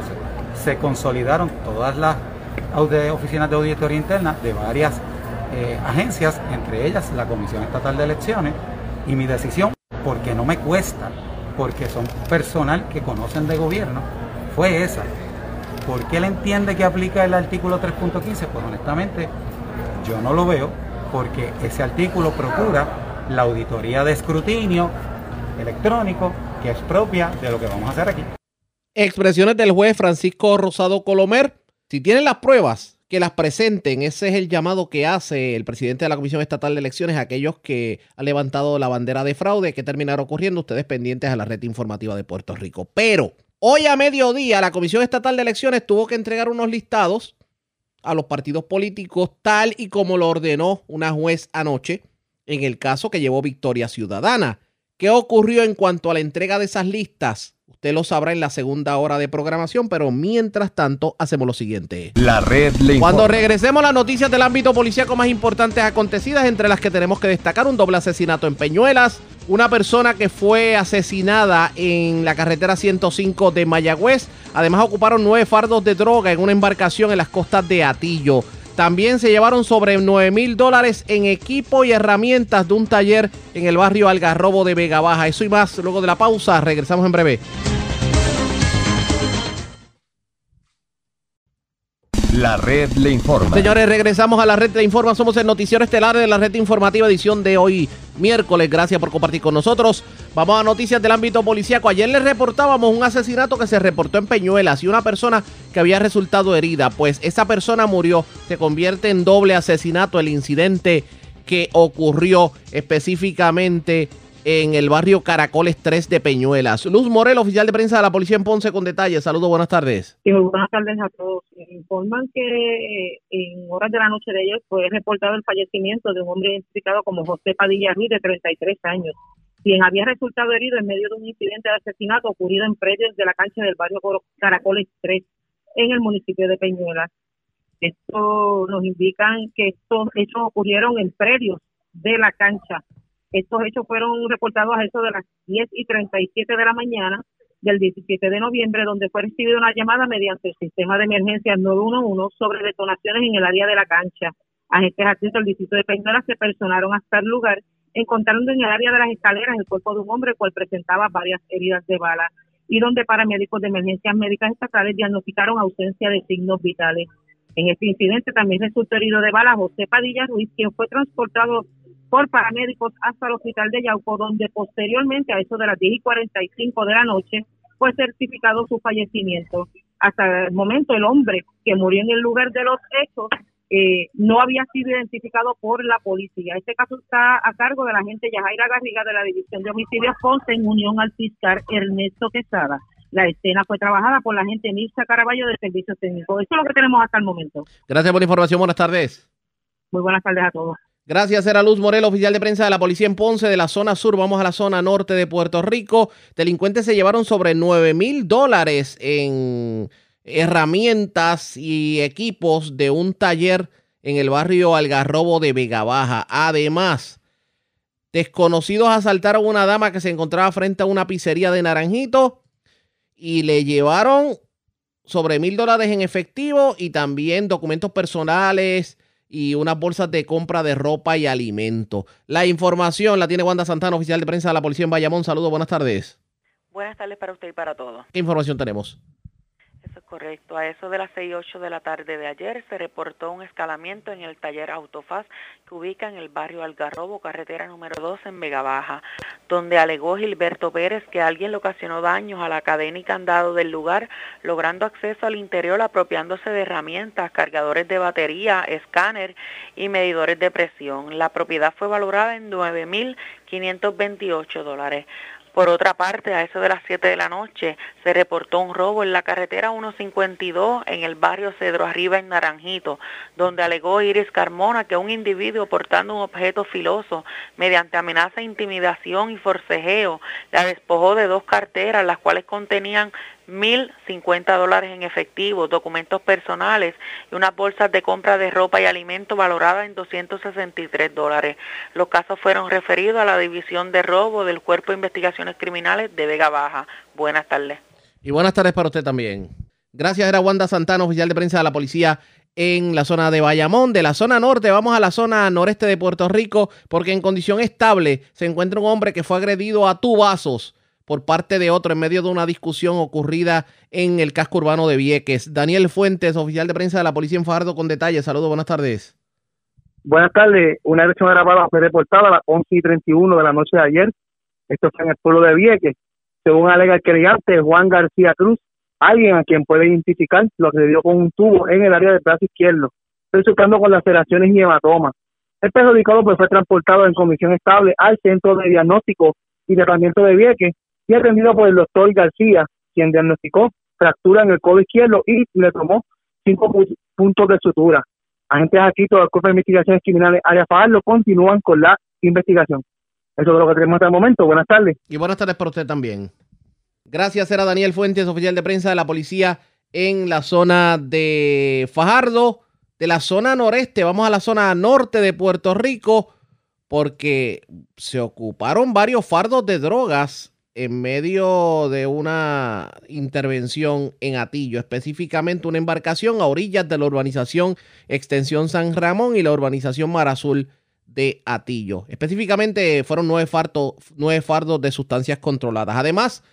se consolidaron todas las oficinas de auditoría interna de varias eh, agencias, entre ellas la Comisión Estatal de Elecciones, y mi decisión, porque no me cuesta, porque son personal que conocen de gobierno, fue esa. ¿Por qué él entiende que aplica el artículo 3.15? Pues honestamente yo no lo veo, porque ese artículo procura la auditoría de escrutinio electrónico, que es propia de lo que vamos a hacer aquí. Expresiones del juez Francisco Rosado Colomer. Si tienen las pruebas, que las presenten. Ese es el llamado que hace el presidente de la Comisión Estatal de Elecciones a aquellos que han levantado la bandera de fraude. que terminará ocurriendo? Ustedes pendientes a la red informativa de Puerto Rico. Pero hoy a mediodía la Comisión Estatal de Elecciones tuvo que entregar unos listados a los partidos políticos tal y como lo ordenó una juez anoche en el caso que llevó Victoria Ciudadana. ¿Qué ocurrió en cuanto a la entrega de esas listas? Usted lo sabrá en la segunda hora de programación, pero mientras tanto hacemos lo siguiente. La red le Cuando regresemos las noticias del ámbito policíaco más importantes acontecidas, entre las que tenemos que destacar un doble asesinato en Peñuelas, una persona que fue asesinada en la carretera 105 de Mayagüez. Además ocuparon nueve fardos de droga en una embarcación en las costas de Atillo. También se llevaron sobre 9 mil dólares en equipo y herramientas de un taller en el barrio Algarrobo de Vega Baja. Eso y más luego de la pausa. Regresamos en breve. La red le informa. Señores, regresamos a la red le informa. Somos el noticiero estelar de la red informativa edición de hoy miércoles. Gracias por compartir con nosotros. Vamos a noticias del ámbito policíaco. Ayer les reportábamos un asesinato que se reportó en Peñuelas y una persona que había resultado herida. Pues esa persona murió. Se convierte en doble asesinato el incidente que ocurrió específicamente en el barrio Caracoles 3 de Peñuelas. Luz Morel, oficial de prensa de la policía en Ponce, con detalles. Saludos, buenas tardes. muy buenas tardes a todos. Informan que eh, en horas de la noche de ayer fue reportado el fallecimiento de un hombre identificado como José Padilla Ruiz, de 33 años. quien había resultado herido en medio de un incidente de asesinato ocurrido en predios de la cancha del barrio Caracoles 3 en el municipio de Peñuelas. Esto nos indican que estos hechos ocurrieron en predios de la cancha. Estos hechos fueron reportados a eso de las 10 y 37 de la mañana del 17 de noviembre, donde fue recibida una llamada mediante el sistema de emergencia 911 sobre detonaciones en el área de la cancha. Agentes adscritos del distrito de Peñuelas se personaron hasta el lugar, encontrando en el área de las escaleras el cuerpo de un hombre cual presentaba varias heridas de bala y donde paramédicos de emergencias médicas estatales diagnosticaron ausencia de signos vitales. En este incidente también resultó herido de bala José Padilla Ruiz, quien fue transportado por paramédicos hasta el hospital de Yauco, donde posteriormente a eso de las 10 y 45 de la noche fue certificado su fallecimiento. Hasta el momento el hombre que murió en el lugar de los hechos eh, no había sido identificado por la policía. Este caso está a cargo de la agente Yajaira Garriga de la División de Homicidios Ponce en unión al fiscal Ernesto Quesada. La escena fue trabajada por la agente Mirza Caraballo de Servicios Técnicos. Eso es lo que tenemos hasta el momento. Gracias por la información. Buenas tardes. Muy buenas tardes a todos. Gracias, era Luz Morel, oficial de prensa de la policía en Ponce, de la zona sur. Vamos a la zona norte de Puerto Rico. Delincuentes se llevaron sobre 9 mil dólares en herramientas y equipos de un taller en el barrio Algarrobo de Vega Baja. Además, desconocidos asaltaron a una dama que se encontraba frente a una pizzería de Naranjito y le llevaron sobre mil dólares en efectivo y también documentos personales y unas bolsas de compra de ropa y alimento. La información la tiene Wanda Santana, oficial de prensa de la policía en Bayamón. Saludos, buenas tardes. Buenas tardes para usted y para todos. ¿Qué información tenemos? Correcto, a eso de las 6 y 8 de la tarde de ayer se reportó un escalamiento en el taller Autofaz que ubica en el barrio Algarrobo, carretera número 2 en Vega Baja, donde alegó Gilberto Pérez que alguien le ocasionó daños a la cadena y candado del lugar, logrando acceso al interior apropiándose de herramientas, cargadores de batería, escáner y medidores de presión. La propiedad fue valorada en 9.528 dólares. Por otra parte, a eso de las 7 de la noche se reportó un robo en la carretera 152 en el barrio Cedro Arriba en Naranjito, donde alegó Iris Carmona que un individuo portando un objeto filoso mediante amenaza, intimidación y forcejeo la despojó de dos carteras, las cuales contenían 1.050 dólares en efectivo, documentos personales y unas bolsas de compra de ropa y alimentos valoradas en 263 dólares. Los casos fueron referidos a la División de Robo del Cuerpo de Investigaciones Criminales de Vega Baja. Buenas tardes. Y buenas tardes para usted también. Gracias, era Wanda Santana, oficial de prensa de la policía en la zona de Bayamón. De la zona norte vamos a la zona noreste de Puerto Rico porque en condición estable se encuentra un hombre que fue agredido a tubazos por parte de otro en medio de una discusión ocurrida en el casco urbano de Vieques. Daniel Fuentes, oficial de prensa de la policía en Fajardo, con detalles. Saludos, buenas tardes. Buenas tardes. Una agresión grabada fue reportada a las 11 y 31 de la noche de ayer. Esto fue en el pueblo de Vieques. Según alega el creyente Juan García Cruz, alguien a quien puede identificar lo agredió con un tubo en el área del brazo izquierdo, resultando con laceraciones y hematomas. El perjudicado pues, fue transportado en comisión estable al centro de diagnóstico y tratamiento de Vieques y atendido por el doctor García, quien diagnosticó fractura en el codo izquierdo y le tomó cinco puntos de sutura. Agentes aquí, todo el Cuerpo de Investigaciones Criminales Área lo continúan con la investigación. Eso es lo que tenemos hasta el momento. Buenas tardes. Y buenas tardes para usted también. Gracias, era Daniel Fuentes, oficial de prensa de la policía en la zona de Fajardo. De la zona noreste, vamos a la zona norte de Puerto Rico, porque se ocuparon varios fardos de drogas en medio de una intervención en Atillo, específicamente una embarcación a orillas de la urbanización Extensión San Ramón y la urbanización Mar Azul de Atillo. Específicamente fueron nueve fardos, nueve fardos de sustancias controladas. Además,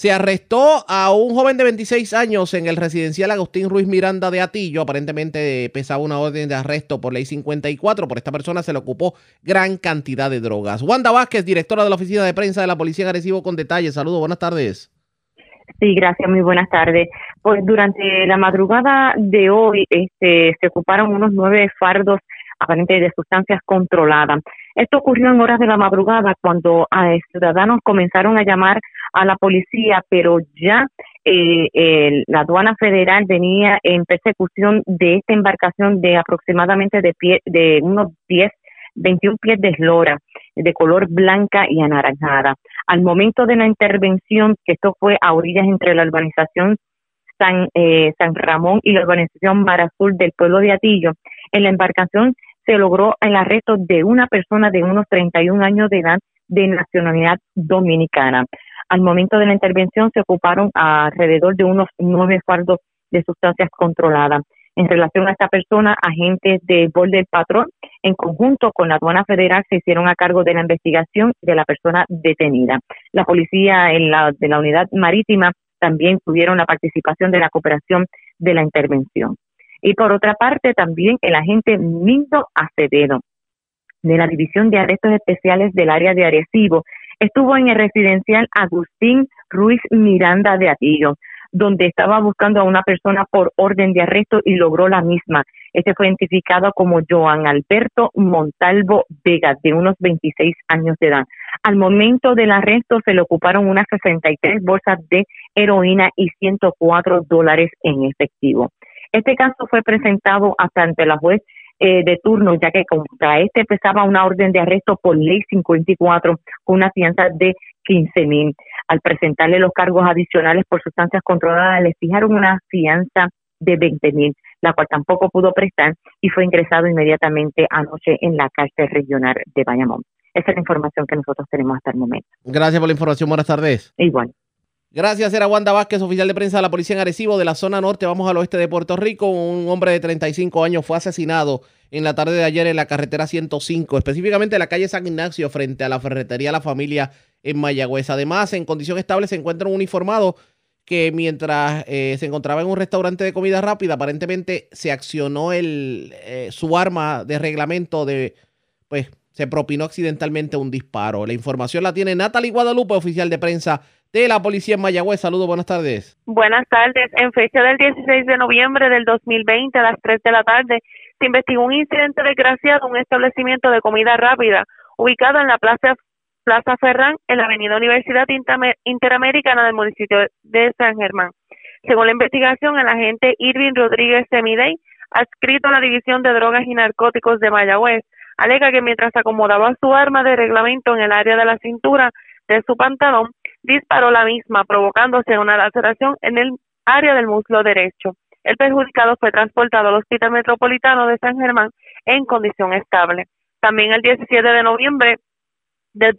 se arrestó a un joven de 26 años en el residencial Agustín Ruiz Miranda de Atillo. Aparentemente pesaba una orden de arresto por ley 54. Por esta persona se le ocupó gran cantidad de drogas. Wanda Vázquez, directora de la oficina de prensa de la Policía en con detalles. Saludos, buenas tardes. Sí, gracias, muy buenas tardes. Pues durante la madrugada de hoy este, se ocuparon unos nueve fardos aparentemente de sustancias controladas. Esto ocurrió en horas de la madrugada cuando eh, ciudadanos comenzaron a llamar a la policía, pero ya eh, la aduana federal venía en persecución de esta embarcación de aproximadamente de, pie, de unos 10 21 pies de eslora. de color blanca y anaranjada. Al momento de la intervención, que esto fue a orillas entre la urbanización San, eh, San Ramón y la urbanización Mar Azul del pueblo de Atillo, en la embarcación se logró el arresto de una persona de unos 31 años de edad de nacionalidad dominicana. Al momento de la intervención se ocuparon alrededor de unos nueve fardos de sustancias controladas. En relación a esta persona, agentes de del Patrón, en conjunto con la aduana federal, se hicieron a cargo de la investigación de la persona detenida. La policía en la, de la unidad marítima también tuvieron la participación de la cooperación de la intervención. Y por otra parte, también el agente Mindo Acevedo, de la División de Arrestos Especiales del área de Arecibo, estuvo en el residencial Agustín Ruiz Miranda de Atillo, donde estaba buscando a una persona por orden de arresto y logró la misma. Este fue identificado como Joan Alberto Montalvo Vega, de unos 26 años de edad. Al momento del arresto se le ocuparon unas 63 bolsas de heroína y 104 dólares en efectivo. Este caso fue presentado hasta ante la juez eh, de turno, ya que contra este pesaba una orden de arresto por ley 54 con una fianza de 15 mil. Al presentarle los cargos adicionales por sustancias controladas, le fijaron una fianza de 20 mil, la cual tampoco pudo prestar y fue ingresado inmediatamente anoche en la cárcel regional de Bayamón. Esa es la información que nosotros tenemos hasta el momento. Gracias por la información. Buenas tardes. Igual. Gracias, era Wanda Vázquez, oficial de prensa de la Policía en Arecibo, de la zona norte. Vamos al oeste de Puerto Rico. Un hombre de 35 años fue asesinado en la tarde de ayer en la carretera 105, específicamente en la calle San Ignacio, frente a la ferretería La Familia en Mayagüez. Además, en condición estable se encuentra un uniformado que mientras eh, se encontraba en un restaurante de comida rápida, aparentemente se accionó el, eh, su arma de reglamento de, pues, se propinó accidentalmente un disparo. La información la tiene Natalie Guadalupe, oficial de prensa de la policía en Mayagüez. Saludos, buenas tardes. Buenas tardes. En fecha del 16 de noviembre del 2020 a las 3 de la tarde se investigó un incidente desgraciado en un establecimiento de comida rápida ubicado en la Plaza Plaza Ferrán en la Avenida Universidad Interamericana del municipio de San Germán. Según la investigación, el agente Irving Rodríguez Semidey, adscrito a la División de Drogas y Narcóticos de Mayagüez, alega que mientras acomodaba su arma de reglamento en el área de la cintura de su pantalón, disparó la misma, provocándose una laceración en el área del muslo derecho. El perjudicado fue transportado al Hospital Metropolitano de San Germán en condición estable. También el 17 de noviembre del,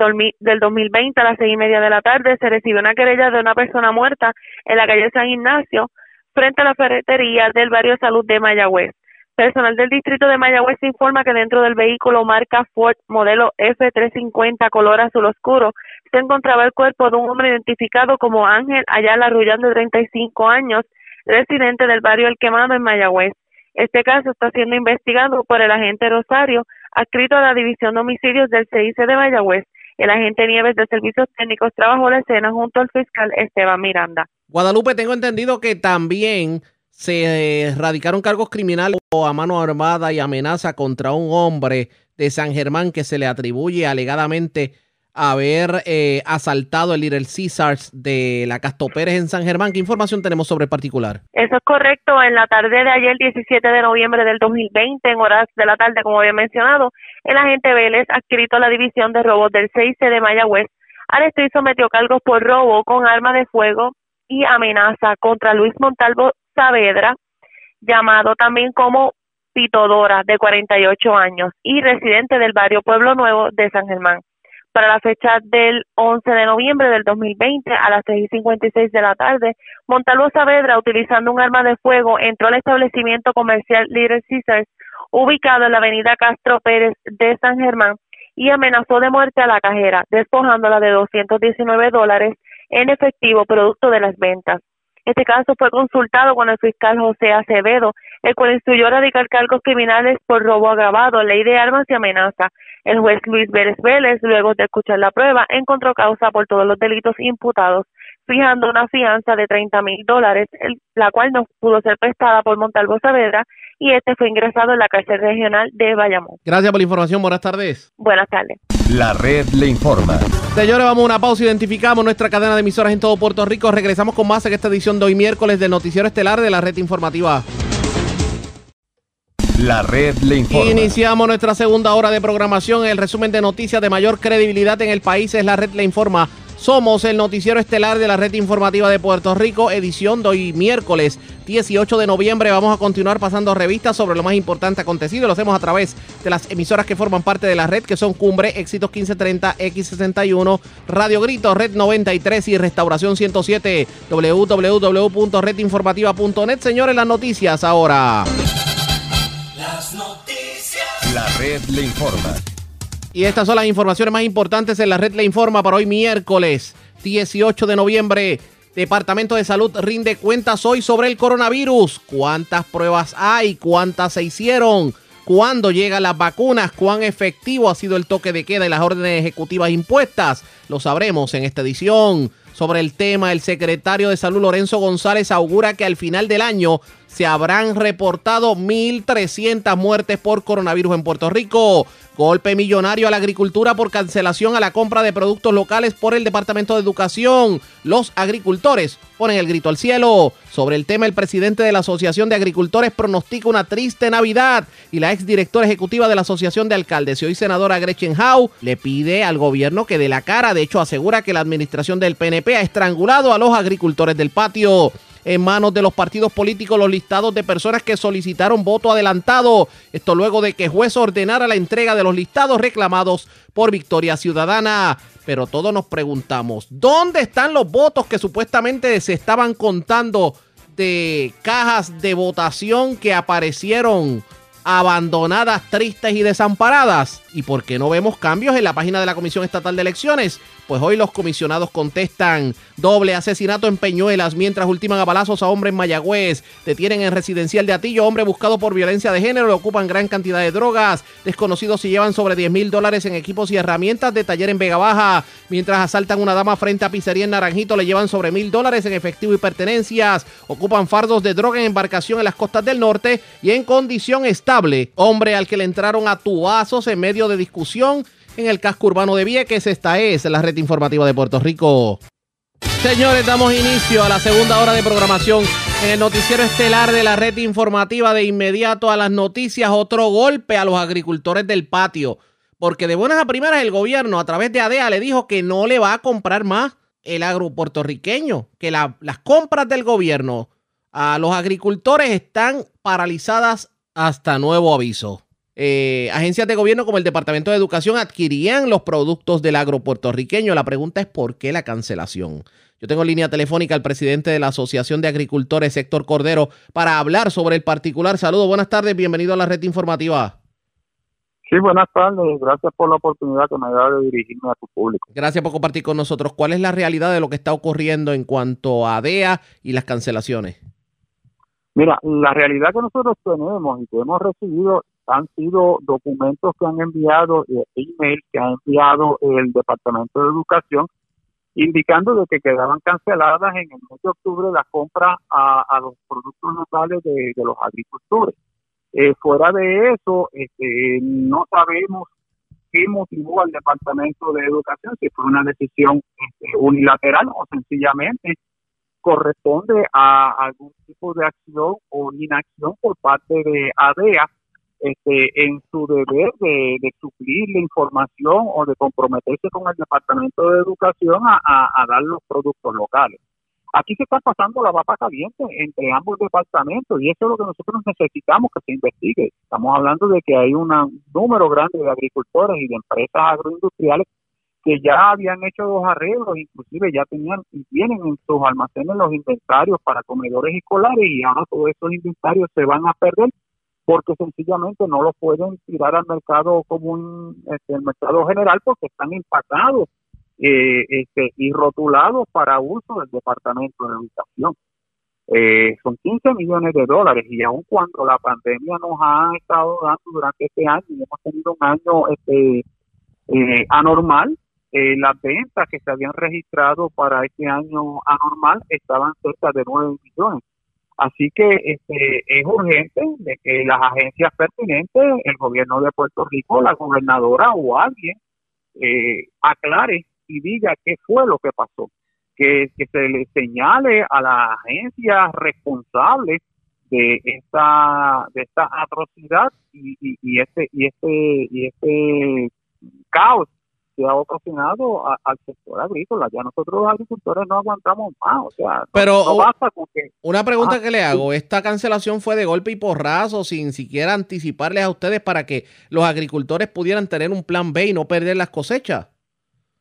2020 a las seis y media de la tarde se recibió una querella de una persona muerta en la calle San Ignacio frente a la ferretería del barrio Salud de Mayagüez. Personal del distrito de Mayagüez informa que dentro del vehículo marca Ford modelo F350 color azul oscuro se encontraba el cuerpo de un hombre identificado como Ángel Ayala Rullán de 35 años, residente del barrio El Quemado en Mayagüez. Este caso está siendo investigado por el agente Rosario, adscrito a la División de Homicidios del CIC de Mayagüez. El agente Nieves de Servicios Técnicos trabajó la escena junto al fiscal Esteban Miranda. Guadalupe, tengo entendido que también se radicaron cargos criminales a mano armada y amenaza contra un hombre de San Germán que se le atribuye alegadamente haber eh, asaltado el Little Caesars de la Casto Pérez en San Germán. ¿Qué información tenemos sobre el particular? Eso es correcto. En la tarde de ayer, 17 de noviembre del 2020, en horas de la tarde, como había mencionado, el agente Vélez, adscrito a la División de Robos del 6 de Mayagüez, arrestó y sometió cargos por robo con arma de fuego y amenaza contra Luis Montalvo Saavedra, llamado también como Pitodora, de 48 años, y residente del barrio Pueblo Nuevo de San Germán para la fecha del 11 de noviembre del 2020 a las 6 y 56 de la tarde, Montalvo Saavedra, utilizando un arma de fuego, entró al establecimiento comercial Little Caesars, ubicado en la avenida Castro Pérez de San Germán, y amenazó de muerte a la cajera, despojándola de 219 dólares en efectivo producto de las ventas. Este caso fue consultado con el fiscal José Acevedo, el cual instruyó radicar cargos criminales por robo agravado, ley de armas y amenaza. El juez Luis Vélez Vélez, luego de escuchar la prueba, encontró causa por todos los delitos imputados, fijando una fianza de 30 mil dólares, la cual no pudo ser prestada por Montalvo Saavedra, y este fue ingresado en la cárcel regional de Bayamón. Gracias por la información. Buenas tardes. Buenas tardes. La red le informa. Señores, vamos a una pausa. Identificamos nuestra cadena de emisoras en todo Puerto Rico. Regresamos con más en esta edición de hoy miércoles del Noticiero Estelar de la red informativa. La red le informa. Iniciamos nuestra segunda hora de programación. El resumen de noticias de mayor credibilidad en el país es La red le informa. Somos el noticiero estelar de la red informativa de Puerto Rico, edición de hoy miércoles 18 de noviembre. Vamos a continuar pasando revistas sobre lo más importante acontecido. Lo hacemos a través de las emisoras que forman parte de la red, que son Cumbre, Éxitos 1530, X61, Radio Grito, Red 93 y Restauración 107, www.redinformativa.net. Señores, las noticias ahora. Las noticias. La red le informa. Y estas son las informaciones más importantes en la red le informa para hoy miércoles 18 de noviembre. Departamento de Salud rinde cuentas hoy sobre el coronavirus. ¿Cuántas pruebas hay? ¿Cuántas se hicieron? ¿Cuándo llegan las vacunas? ¿Cuán efectivo ha sido el toque de queda y las órdenes ejecutivas impuestas? Lo sabremos en esta edición. Sobre el tema, el secretario de Salud Lorenzo González augura que al final del año se habrán reportado 1.300 muertes por coronavirus en Puerto Rico. Golpe millonario a la agricultura por cancelación a la compra de productos locales por el Departamento de Educación. Los agricultores ponen el grito al cielo. Sobre el tema, el presidente de la Asociación de Agricultores pronostica una triste Navidad y la exdirectora ejecutiva de la Asociación de Alcaldes y hoy senadora Gretchen Howe le pide al gobierno que dé la cara. De hecho, asegura que la administración del PNP ha estrangulado a los agricultores del patio en manos de los partidos políticos los listados de personas que solicitaron voto adelantado. Esto luego de que juez ordenara la entrega de los listados reclamados por Victoria Ciudadana. Pero todos nos preguntamos, ¿dónde están los votos que supuestamente se estaban contando de cajas de votación que aparecieron abandonadas, tristes y desamparadas? ¿Y por qué no vemos cambios en la página de la Comisión Estatal de Elecciones? Pues hoy los comisionados contestan doble asesinato en Peñuelas mientras ultiman a balazos a hombre en Mayagüez. Detienen en residencial de Atillo hombre buscado por violencia de género. Le ocupan gran cantidad de drogas. Desconocidos se llevan sobre 10 mil dólares en equipos y herramientas de taller en Vega Baja. Mientras asaltan una dama frente a pizzería en Naranjito le llevan sobre mil dólares en efectivo y pertenencias. Ocupan fardos de droga en embarcación en las costas del norte y en condición Hombre al que le entraron a tuazos en medio de discusión en el casco urbano de Vieques. Esta es la red informativa de Puerto Rico. Señores, damos inicio a la segunda hora de programación en el noticiero estelar de la red informativa. De inmediato a las noticias, otro golpe a los agricultores del patio. Porque de buenas a primeras el gobierno a través de ADEA le dijo que no le va a comprar más el agro puertorriqueño, que las compras del gobierno a los agricultores están paralizadas hasta nuevo aviso. Eh, agencias de gobierno como el Departamento de Educación adquirían los productos del agro puertorriqueño. La pregunta es por qué la cancelación. Yo tengo línea telefónica al presidente de la Asociación de Agricultores, Héctor Cordero, para hablar sobre el particular. Saludos, buenas tardes, bienvenido a la red informativa. Sí, buenas tardes. Gracias por la oportunidad que me da de dirigirme a tu público. Gracias por compartir con nosotros. ¿Cuál es la realidad de lo que está ocurriendo en cuanto a DEA y las cancelaciones? Mira, la realidad que nosotros tenemos y que hemos recibido han sido documentos que han enviado, eh, email que ha enviado el Departamento de Educación, indicando de que quedaban canceladas en el mes de octubre las compras a, los productos locales de, los agricultores. Eh, fuera de eso, este, no sabemos qué motivó al Departamento de Educación, si fue una decisión este, unilateral o sencillamente corresponde a algún tipo de acción o inacción por parte de ADEA este, en su deber de, suplir la información o de comprometerse con el Departamento de Educación a, dar los productos locales. Aquí se está pasando la vapa caliente entre ambos departamentos y eso es lo que nosotros necesitamos que se investigue. Estamos hablando de que hay un número grande de agricultores y de empresas agroindustriales que ya habían hecho los arreglos, inclusive ya tenían y tienen en sus almacenes los inventarios para comedores escolares y ahora todos esos inventarios se van a perder porque sencillamente no lo pueden tirar al mercado común, este, mercado general, porque están empacados eh, este, y rotulados para uso del Departamento de Educación. Eh, son 15 millones de dólares y aun cuando la pandemia nos ha estado dando durante este año y hemos tenido un año este, eh, anormal, las ventas que se habían registrado para este año anormal estaban cerca de 9 millones. Así que este, es urgente de que las agencias pertinentes, el gobierno de Puerto Rico, la gobernadora o alguien, eh, aclare y diga qué fue lo que pasó. Que, se le señale a las agencias responsables de esta de esta atrocidad y, y, y este y este y este caos que ha ocasionado al sector agrícola. Ya nosotros los agricultores no aguantamos más. O sea, Pero no, basta con que... una pregunta Ah, que le hago, ¿esta cancelación fue de golpe y porrazo sin siquiera anticiparles a ustedes para que los agricultores pudieran tener un plan B y no perder las cosechas?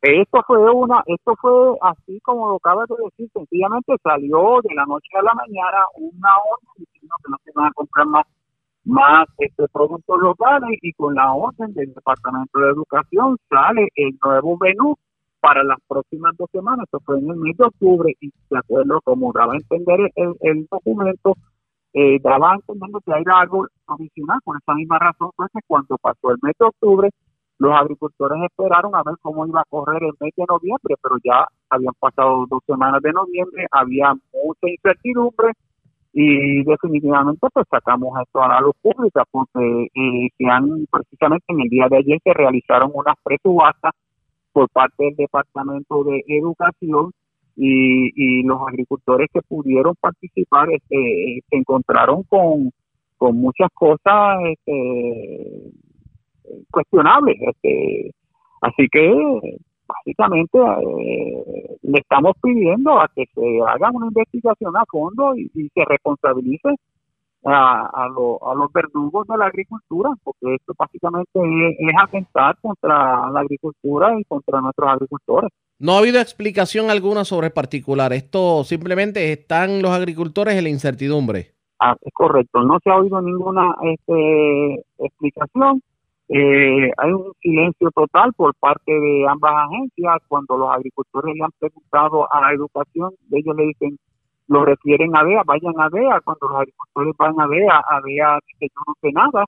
Esto fue una, esto fue así como lo acabas de decir, sencillamente salió de la noche a la mañana una orden diciendo que no se van a comprar más, más este productos locales y con la orden del Departamento de Educación sale el nuevo menú para las próximas dos semanas, esto fue en el mes de octubre y de acuerdo como daba a entender el, el documento, eh, daba a entender que era algo provisional, por esa misma razón fue que cuando pasó el mes de octubre los agricultores esperaron a ver cómo iba a correr el mes de noviembre, pero ya habían pasado dos semanas de noviembre, había mucha incertidumbre y definitivamente pues sacamos esto a la luz pública porque eh, se han, precisamente en el día de ayer se realizaron unas presubastas por parte del Departamento de Educación y, y los agricultores que pudieron participar este, se encontraron con, con muchas cosas este, cuestionables. Este, así que básicamente eh, le estamos pidiendo a que se haga una investigación a fondo y, y se responsabilice a, a, lo- a los verdugos de la agricultura, porque esto básicamente es, es atentar contra la agricultura y contra nuestros agricultores. No ha habido explicación alguna sobre el particular. Esto simplemente están los agricultores en la incertidumbre. Ah, es correcto, no se ha oído ninguna este, explicación. Eh, hay un silencio total por parte de ambas agencias. Cuando los agricultores le han preguntado a la educación, ellos le dicen, lo refieren a DEA, vayan a DEA. Cuando los agricultores van a DEA, a DEA dice, yo no sé nada.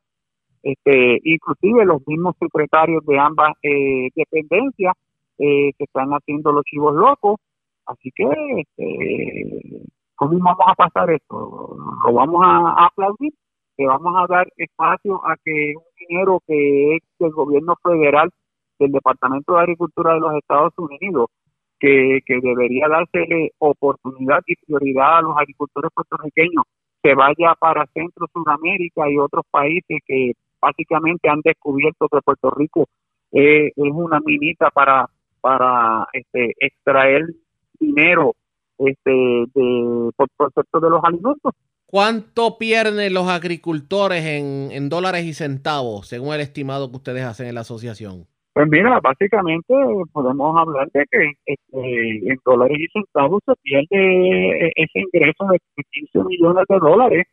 Este, inclusive los mismos secretarios de ambas eh, dependencias eh, se están haciendo los chivos locos. Así que, este, ¿cómo vamos a pasar esto? ¿Lo vamos a, a aplaudir? ¿Le vamos a dar espacio a que un dinero que es del gobierno federal, del Departamento de Agricultura de los Estados Unidos, que, que debería dársele oportunidad y prioridad a los agricultores puertorriqueños, se vaya para Centro, Sudamérica y otros países que básicamente han descubierto que Puerto Rico es una minita para para este extraer dinero este de por concepto de los alimentos ¿Cuánto pierden los agricultores en, dólares y centavos, según el estimado que ustedes hacen en la asociación? Pues mira, básicamente podemos hablar de que este, en dólares y centavos se pierde ese ingreso de 15 millones de dólares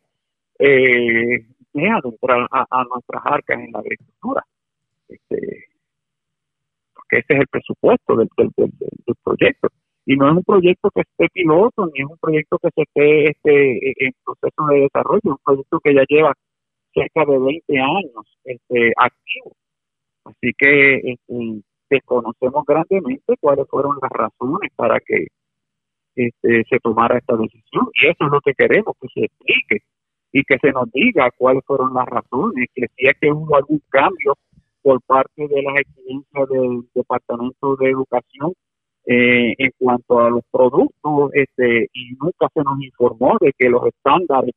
eh, que adentran a, nuestras arcas en la agricultura. Este, porque ese es el presupuesto del proyecto. Y no es un proyecto que esté piloto, ni es un proyecto que se esté este, en proceso de desarrollo, es un proyecto que ya lleva cerca de 20 años este, activo. Así que este, desconocemos grandemente cuáles fueron las razones para que este, se tomara esta decisión y eso es lo que queremos, que se explique y que se nos diga cuáles fueron las razones, que si es que hubo algún cambio por parte de las exigencias del Departamento de Educación eh, en cuanto a los productos este, y nunca se nos informó de que los estándares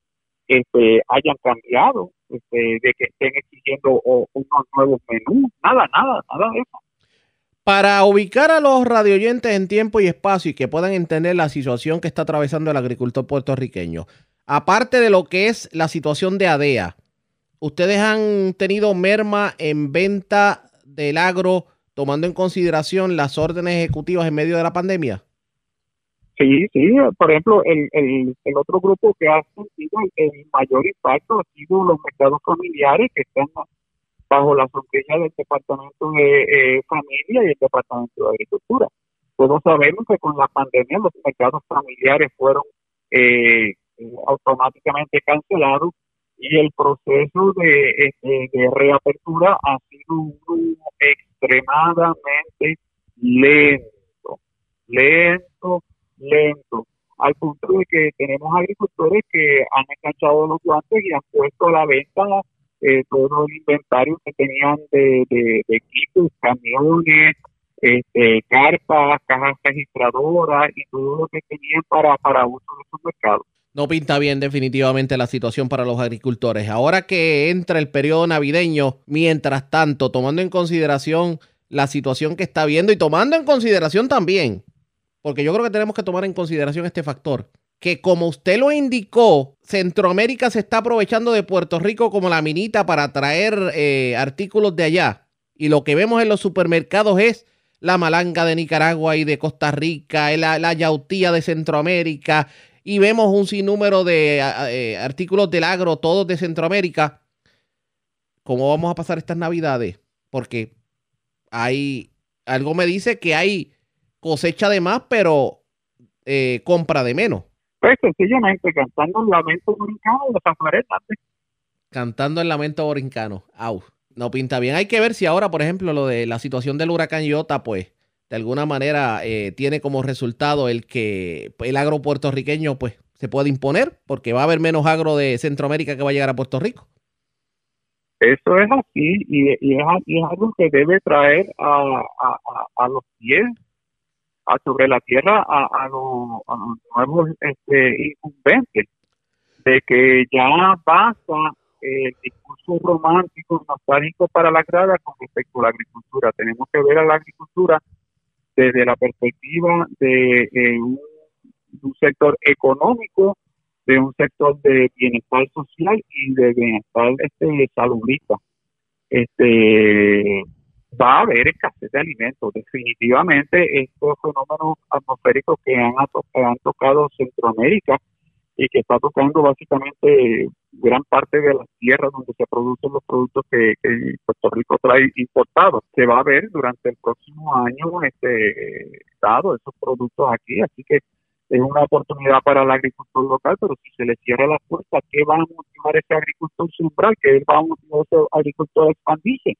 este, hayan cambiado, este, de que estén exigiendo o- unos nuevos menús, nada, nada, nada de eso. Para ubicar a los radioyentes en tiempo y espacio y que puedan entender la situación que está atravesando el agricultor puertorriqueño, aparte de lo que es la situación de ADEA, ¿ustedes han tenido merma en venta del agro tomando en consideración las órdenes ejecutivas en medio de la pandemia? Sí, sí, por ejemplo, el, el, otro grupo que ha sentido el, mayor impacto ha sido los mercados familiares que están bajo la sombrilla del Departamento de eh, Familia y el Departamento de Agricultura. Todos sabemos que con la pandemia los mercados familiares fueron eh, automáticamente cancelados y el proceso de, este, de reapertura ha sido uno extremadamente lento, lento, lento, al punto de que tenemos agricultores que han enganchado los guantes y han puesto a la venta eh, todo el inventario que tenían de, de, de equipos, camiones, este, carpas, cajas registradoras y todo lo que tenían para, para uso de esos mercados. No pinta bien definitivamente la situación para los agricultores. Ahora que entra el periodo navideño, mientras tanto, tomando en consideración la situación que está viendo y tomando en consideración también, porque yo creo que tenemos que tomar en consideración este factor, que como usted lo indicó, Centroamérica se está aprovechando de Puerto Rico como la minita para traer eh, artículos de allá. Y lo que vemos en los supermercados es la malanga de Nicaragua y de Costa Rica, la, la yautía de Centroamérica, y vemos un sinnúmero de eh, artículos del agro, todos de Centroamérica. ¿Cómo vamos a pasar estas navidades? Porque hay, algo me dice que hay cosecha de más, pero eh, compra de menos. Pues sencillamente cantando el lamento borincano de San Cantando el lamento borincano. Au, no pinta bien. Hay que ver si ahora, por ejemplo, lo de la situación del huracán Iota, pues de alguna manera eh, tiene como resultado el que el agro puertorriqueño pues se puede imponer porque va a haber menos agro de Centroamérica que va a llegar a Puerto Rico. Eso es así y, es, algo que debe traer a, a, los pies, a sobre la tierra, a, los, nuevos este, incumbentes, de que ya basta el discurso romántico, nostálgico para la grada con respecto a la agricultura. Tenemos que ver a la agricultura desde la perspectiva de eh, un, sector económico, de un sector de bienestar social y de bienestar este saludista. Este va a haber escasez de alimentos. Definitivamente estos fenómenos atmosféricos que han, han tocado Centroamérica y que está tocando básicamente gran parte de las tierras donde se producen los productos que, Puerto Rico trae importados. Se va a ver durante el próximo año este dado esos productos aquí, así que es una oportunidad para el agricultor local, pero si se le cierra la puerta, ¿qué va a motivar ese agricultor central? ¿Qué va a motivar ese agricultor a expandirse?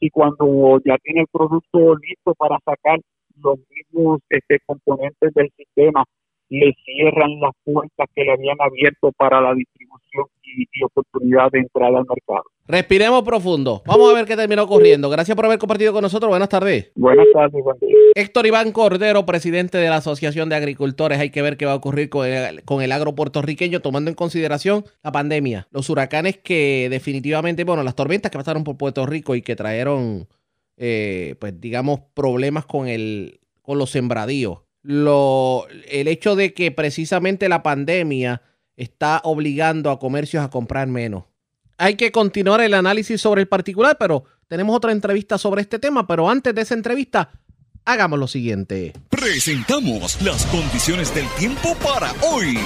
Y cuando ya tiene el producto listo para sacar los mismos este, componentes del sistema le cierran las puertas que le habían abierto para la distribución y, oportunidad de entrada al mercado. Respiremos profundo. Vamos a ver qué terminó ocurriendo. Gracias por haber compartido con nosotros. Buenas tardes. Buenas tardes. Héctor Iván Cordero, presidente de la Asociación de Agricultores. Hay que ver qué va a ocurrir con el, con el agro puertorriqueño, tomando en consideración la pandemia, los huracanes que definitivamente, bueno, las tormentas que pasaron por Puerto Rico y que trajeron, eh, pues digamos, problemas con, el, con los sembradíos lo, el hecho de que precisamente la pandemia está obligando a comercios a comprar menos. Hay que continuar el análisis sobre el particular, pero tenemos otra entrevista sobre este tema, pero antes de esa entrevista, hagamos lo siguiente. Presentamos las condiciones del tiempo para hoy.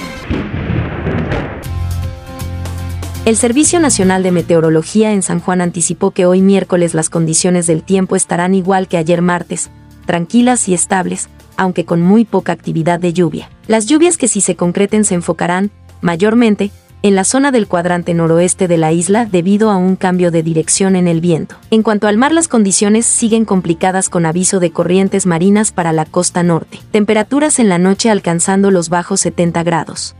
El Servicio Nacional de Meteorología en San Juan anticipó que hoy miércoles las condiciones del tiempo estarán igual que ayer martes, tranquilas y estables, aunque con muy poca actividad de lluvia. Las lluvias que sí se concreten se enfocarán, mayormente, en la zona del cuadrante noroeste de la isla debido a un cambio de dirección en el viento. En cuanto al mar, las condiciones siguen complicadas con aviso de corrientes marinas para la costa norte. Temperaturas en la noche alcanzando los bajos 70 grados.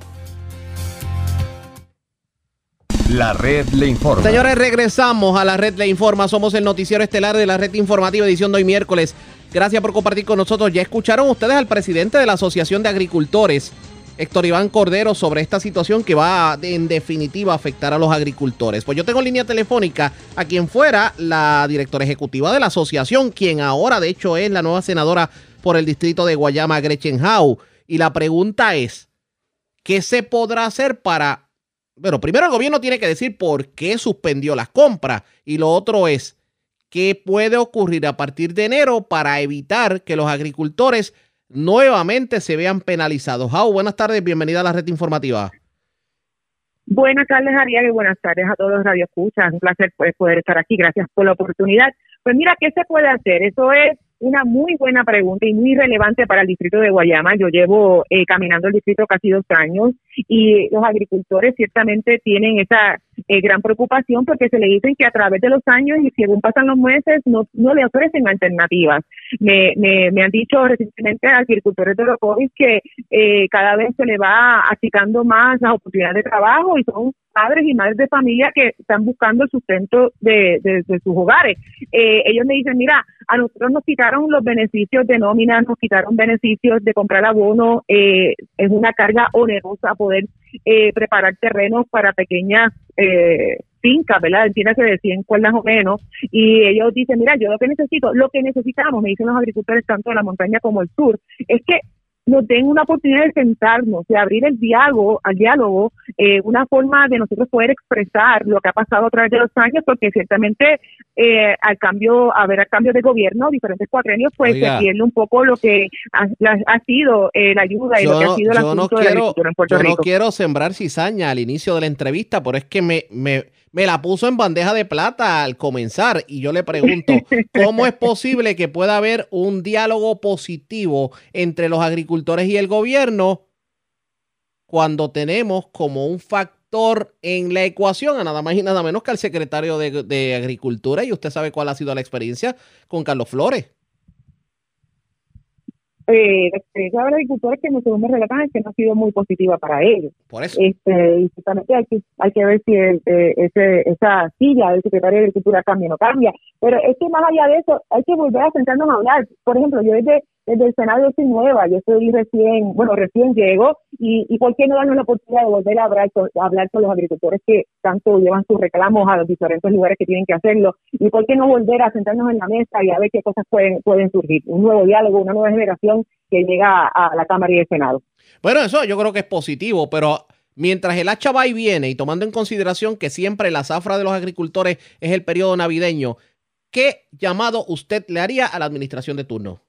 La red le informa. Señores, regresamos a la red le informa. Somos el noticiero estelar de la red informativa edición de hoy miércoles Gracias por compartir con nosotros. Ya escucharon ustedes al presidente de la Asociación de Agricultores, Héctor Iván Cordero, sobre esta situación que va en definitiva a afectar a los agricultores. Pues yo tengo en línea telefónica a quien fuera la directora ejecutiva de la asociación, quien ahora de hecho es la nueva senadora por el distrito de Guayama, Gretchen Howe. Y la pregunta es, ¿qué se podrá hacer para... Bueno, primero el gobierno tiene que decir por qué suspendió las compras y lo otro es, qué puede ocurrir a partir de enero para evitar que los agricultores nuevamente se vean penalizados. Jau, buenas tardes, bienvenida a la red informativa. Buenas tardes, Ariel, y buenas tardes a todos los radioescuchas. Un placer pues, poder estar aquí. Gracias por la oportunidad. Pues mira, ¿qué se puede hacer? Eso es una muy buena pregunta y muy relevante para el distrito de Guayama. Yo llevo eh, caminando el distrito casi dos años y los agricultores ciertamente tienen esa eh, gran preocupación porque se le dicen que a través de los años y según pasan los meses no, no le ofrecen alternativas. Me, me, me han dicho recientemente a agricultores de COVID que eh, cada vez se le va achicando más las oportunidades de trabajo y son padres y madres de familia que están buscando el sustento de, de, sus hogares. ellos me dicen, mira, a nosotros nos quitaron los beneficios de nómina, nos quitaron beneficios de comprar abono, eh, es una carga onerosa poder eh, preparar terrenos para pequeñas eh, fincas, ¿verdad? Entiéndase de 100 cuerdas o menos, y ellos dicen, mira, yo lo que necesito, lo que necesitamos, me dicen los agricultores tanto de la montaña como el sur, es que nos den una oportunidad de sentarnos, de abrir el diálogo, al diálogo, eh, una forma de nosotros poder expresar lo que ha pasado a través de los años, porque ciertamente eh, al cambio, a ver, al cambio de gobierno, diferentes cuatrenios, pues se pierde un poco lo que ha, ha sido eh, la ayuda y lo que ha sido el asunto no de la agricultura en Puerto yo Rico. no quiero sembrar cizaña al inicio de la entrevista, pero es que me, me, me la puso en bandeja de plata al comenzar y yo le pregunto, [LAUGHS] ¿cómo es posible que pueda haber un diálogo positivo entre los agricultores y el gobierno cuando tenemos como un factor en la ecuación a nada más y nada menos que al secretario de, de Agricultura y usted sabe cuál ha sido la experiencia con Carlos Flores? Eh, la experiencia de los agricultores que según me relatan es que no ha sido muy positiva para ellos. Por eso. Este, y justamente hay que, hay que ver si el, eh, ese, esa silla del secretario de Agricultura cambia o no cambia. Pero es que más allá de eso, hay que volver a sentarnos a hablar. Por ejemplo, yo desde, desde el Senado yo soy nueva, yo estoy recién, bueno, recién llego, y, ¿por qué no darnos la oportunidad de volver a hablar, a hablar con los agricultores que tanto llevan sus reclamos a los diferentes lugares que tienen que hacerlo? ¿Y por qué no volver a sentarnos en la mesa y a ver qué cosas pueden, pueden surgir? Un nuevo diálogo, una nueva generación que llega a la Cámara y el Senado. Bueno, eso yo creo que es positivo, pero mientras el hacha va y viene y tomando en consideración que siempre la zafra de los agricultores es el periodo navideño, ¿qué llamado usted le haría a la administración de turno?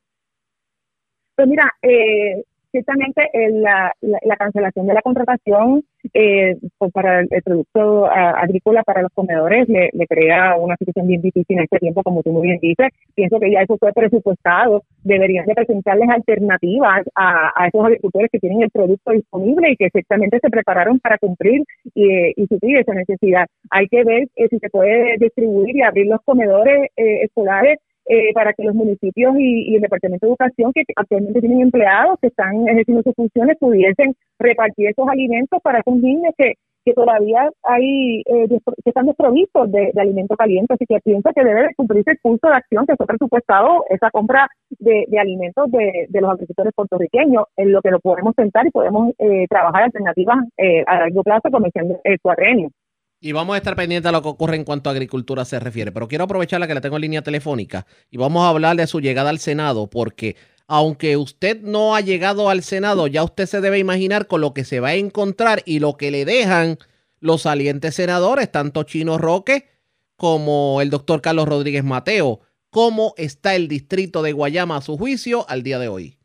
Pues mira, eh, ciertamente la, la, la, cancelación de la contratación eh, pues para el, producto agrícola para los comedores le, crea una situación bien difícil en este tiempo, como tú muy bien dices. Pienso que ya eso fue presupuestado. Deberían de presentarles alternativas a, esos agricultores que tienen el producto disponible y que ciertamente se prepararon para cumplir y, y suplir esa necesidad. Hay que ver eh, si se puede distribuir y abrir los comedores eh, escolares eh, para que los municipios y, el Departamento de Educación, que actualmente tienen empleados que están ejerciendo sus funciones, pudiesen repartir esos alimentos para esos niños que, que todavía hay eh, que están desprovistos de, de alimento caliente. Así que pienso que debe cumplirse el curso de acción que fue presupuestado esa compra de, alimentos de, de, los agricultores puertorriqueños, en lo que lo podemos sentar y podemos eh, trabajar alternativas eh, a largo plazo, el, el cuadrenio. Y vamos a estar pendientes de lo que ocurre en cuanto a agricultura se refiere. Pero quiero aprovechar la que la tengo en línea telefónica y vamos a hablar de su llegada al Senado, porque aunque usted no ha llegado al Senado, ya usted se debe imaginar con lo que se va a encontrar y lo que le dejan los salientes senadores, tanto Chino Roque como el doctor Carlos Rodríguez Mateo. ¿Cómo está el distrito de Guayama a su juicio al día de hoy?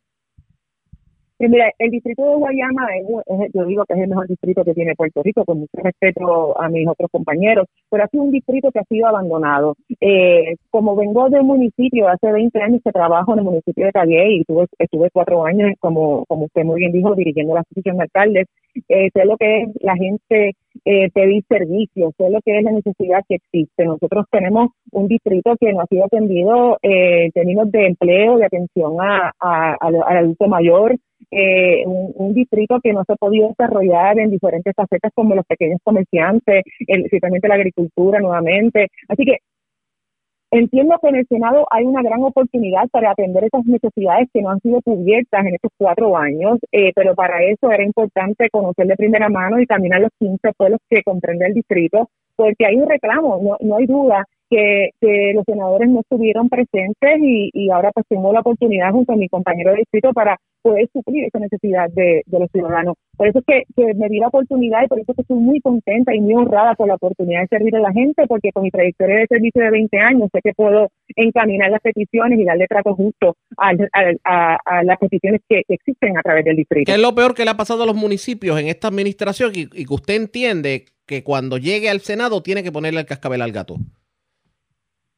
Sí, mira, el distrito de Guayama, es, yo digo que es el mejor distrito que tiene Puerto Rico, con mucho respeto a mis otros compañeros, pero ha sido un distrito que ha sido abandonado. Eh, como vengo de un municipio, hace 20 años que trabajo en el municipio de Calle y tuve, estuve cuatro años, como, como usted muy bien dijo, dirigiendo la asociación de alcaldes, eh, sé lo que es la gente eh, pedir servicios, sé lo que es la necesidad que existe. Nosotros tenemos un distrito que no ha sido atendido eh, en términos de empleo, de atención a, a, a, al adulto mayor, eh, un, distrito que no se ha podido desarrollar en diferentes facetas como los pequeños comerciantes, el, ciertamente la agricultura nuevamente. Así que entiendo que en el Senado hay una gran oportunidad para atender esas necesidades que no han sido cubiertas en estos cuatro años, eh, pero para eso era importante conocer de primera mano y caminar los 15 pueblos que comprende el distrito, porque hay un reclamo, no, no hay duda que, que, los senadores no estuvieron presentes y, y, ahora pues tengo la oportunidad junto a mi compañero de distrito para poder suplir esa necesidad de, los ciudadanos. Por eso es que, que, me di la oportunidad y por eso que estoy muy contenta y muy honrada por la oportunidad de servir a la gente, porque con mi trayectoria de servicio de 20 años sé que puedo encaminar las peticiones y darle trato justo a, a, a, las peticiones que, existen a través del distrito. ¿Qué es lo peor que le ha pasado a los municipios en esta administración y que usted entiende que cuando llegue al Senado tiene que ponerle el cascabel al gato?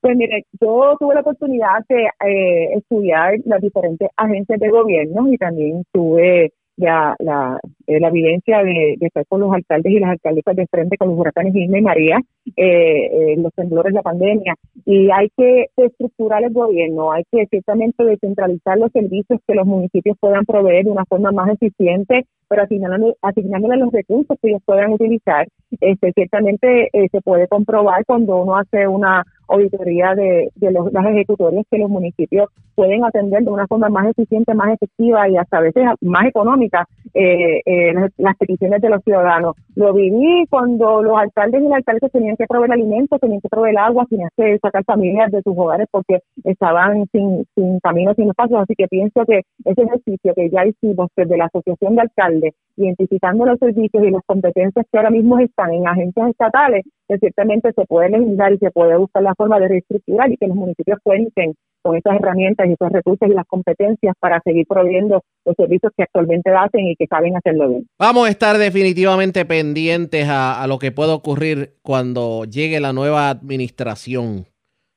Pues mire, yo tuve la oportunidad de eh, estudiar las diferentes agencias de gobierno y también tuve ya la, eh, la evidencia de, de, estar con los alcaldes y las alcaldesas de frente con los huracanes Irma y María, eh, eh, los temblores, la pandemia, y hay que estructurar el gobierno, hay que ciertamente descentralizar los servicios que los municipios puedan proveer de una forma más eficiente, pero asignándole, asignándole los recursos que ellos puedan utilizar, este, ciertamente eh, se puede comprobar cuando uno hace una auditoría de, de los, las ejecutorias que los municipios pueden atender de una forma más eficiente, más efectiva y hasta a veces más económica eh, eh, las, peticiones de los ciudadanos. Lo viví cuando los alcaldes y las alcaldes tenían que proveer alimentos, tenían que proveer agua, tenían que sacar familias de sus hogares porque estaban sin, sin caminos, sin espacios. Así que pienso que ese ejercicio que ya hicimos desde la Asociación de Alcaldes, identificando los servicios y las competencias que ahora mismo están en agencias estatales, que ciertamente se puede legislar y se puede buscar la forma de reestructurar y que los municipios cuenten con esas herramientas y esos recursos y las competencias para seguir proveyendo los servicios que actualmente hacen y que saben hacerlo bien. Vamos a estar definitivamente pendientes a, lo que pueda ocurrir cuando llegue la nueva administración.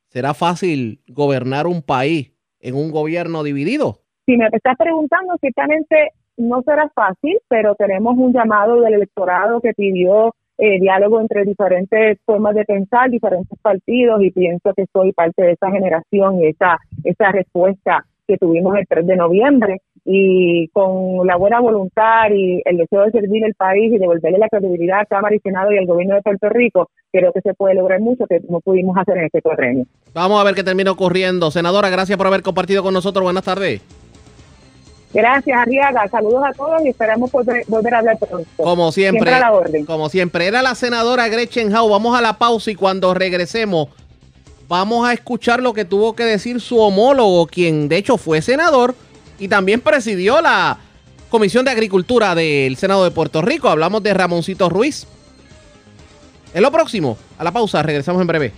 ¿Será fácil gobernar un país en un gobierno dividido? Si me estás preguntando, ciertamente no será fácil, pero tenemos un llamado del electorado que pidió eh, diálogo entre diferentes formas de pensar, diferentes partidos, y pienso que soy parte de esa generación y esa, esa respuesta que tuvimos el 3 de noviembre y con la buena voluntad y el deseo de servir el país y devolverle la credibilidad a Cámara y Senado y al gobierno de Puerto Rico, creo que se puede lograr mucho que no pudimos hacer en este terreno. Vamos a ver qué termina ocurriendo. Senadora, gracias por haber compartido con nosotros. Buenas tardes. Gracias, Arriaga. Saludos a todos y esperamos volver, a hablar pronto. Como siempre, la orden. como siempre, era la senadora Gretchen Howe. Vamos a la pausa y cuando regresemos vamos a escuchar lo que tuvo que decir su homólogo, quien de hecho fue senador y también presidió la Comisión de Agricultura del Senado de Puerto Rico. Hablamos de Ramoncito Ruiz. En lo próximo, a la pausa, regresamos en breve.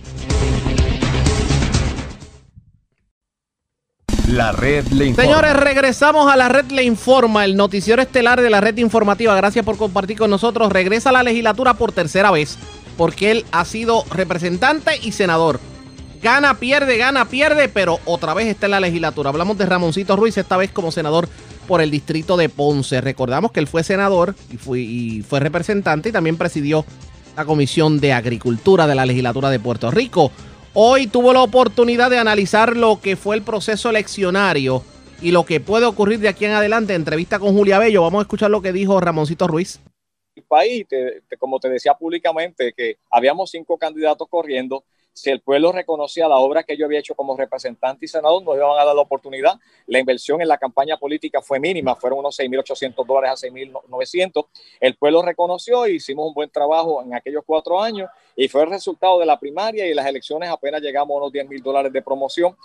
La red le informa. Señores, regresamos a la red le informa, el noticiero estelar de la red informativa. Gracias por compartir con nosotros. Regresa a la legislatura por tercera vez, porque él ha sido representante y senador. Gana, pierde, gana, pierde, pero otra vez está en la legislatura. Hablamos de Ramoncito Ruiz, esta vez como senador por el distrito de Ponce. Recordamos que él fue senador y fue, y fue representante y también presidió la Comisión de Agricultura de la legislatura de Puerto Rico. Hoy tuvo la oportunidad de analizar lo que fue el proceso eleccionario y lo que puede ocurrir de aquí en adelante. Entrevista con Julia Bello. Vamos a escuchar lo que dijo Ramoncito Ruiz. El país, como te decía públicamente, que habíamos cinco candidatos corriendo si el pueblo reconocía la obra que yo había hecho como representante y senador, nos iban a dar la oportunidad. La inversión en la campaña política fue mínima, fueron unos 6.800 dólares a 6.900. El pueblo reconoció y hicimos un buen trabajo en aquellos cuatro años y fue el resultado de la primaria y las elecciones apenas llegamos a unos 10.000 dólares de promoción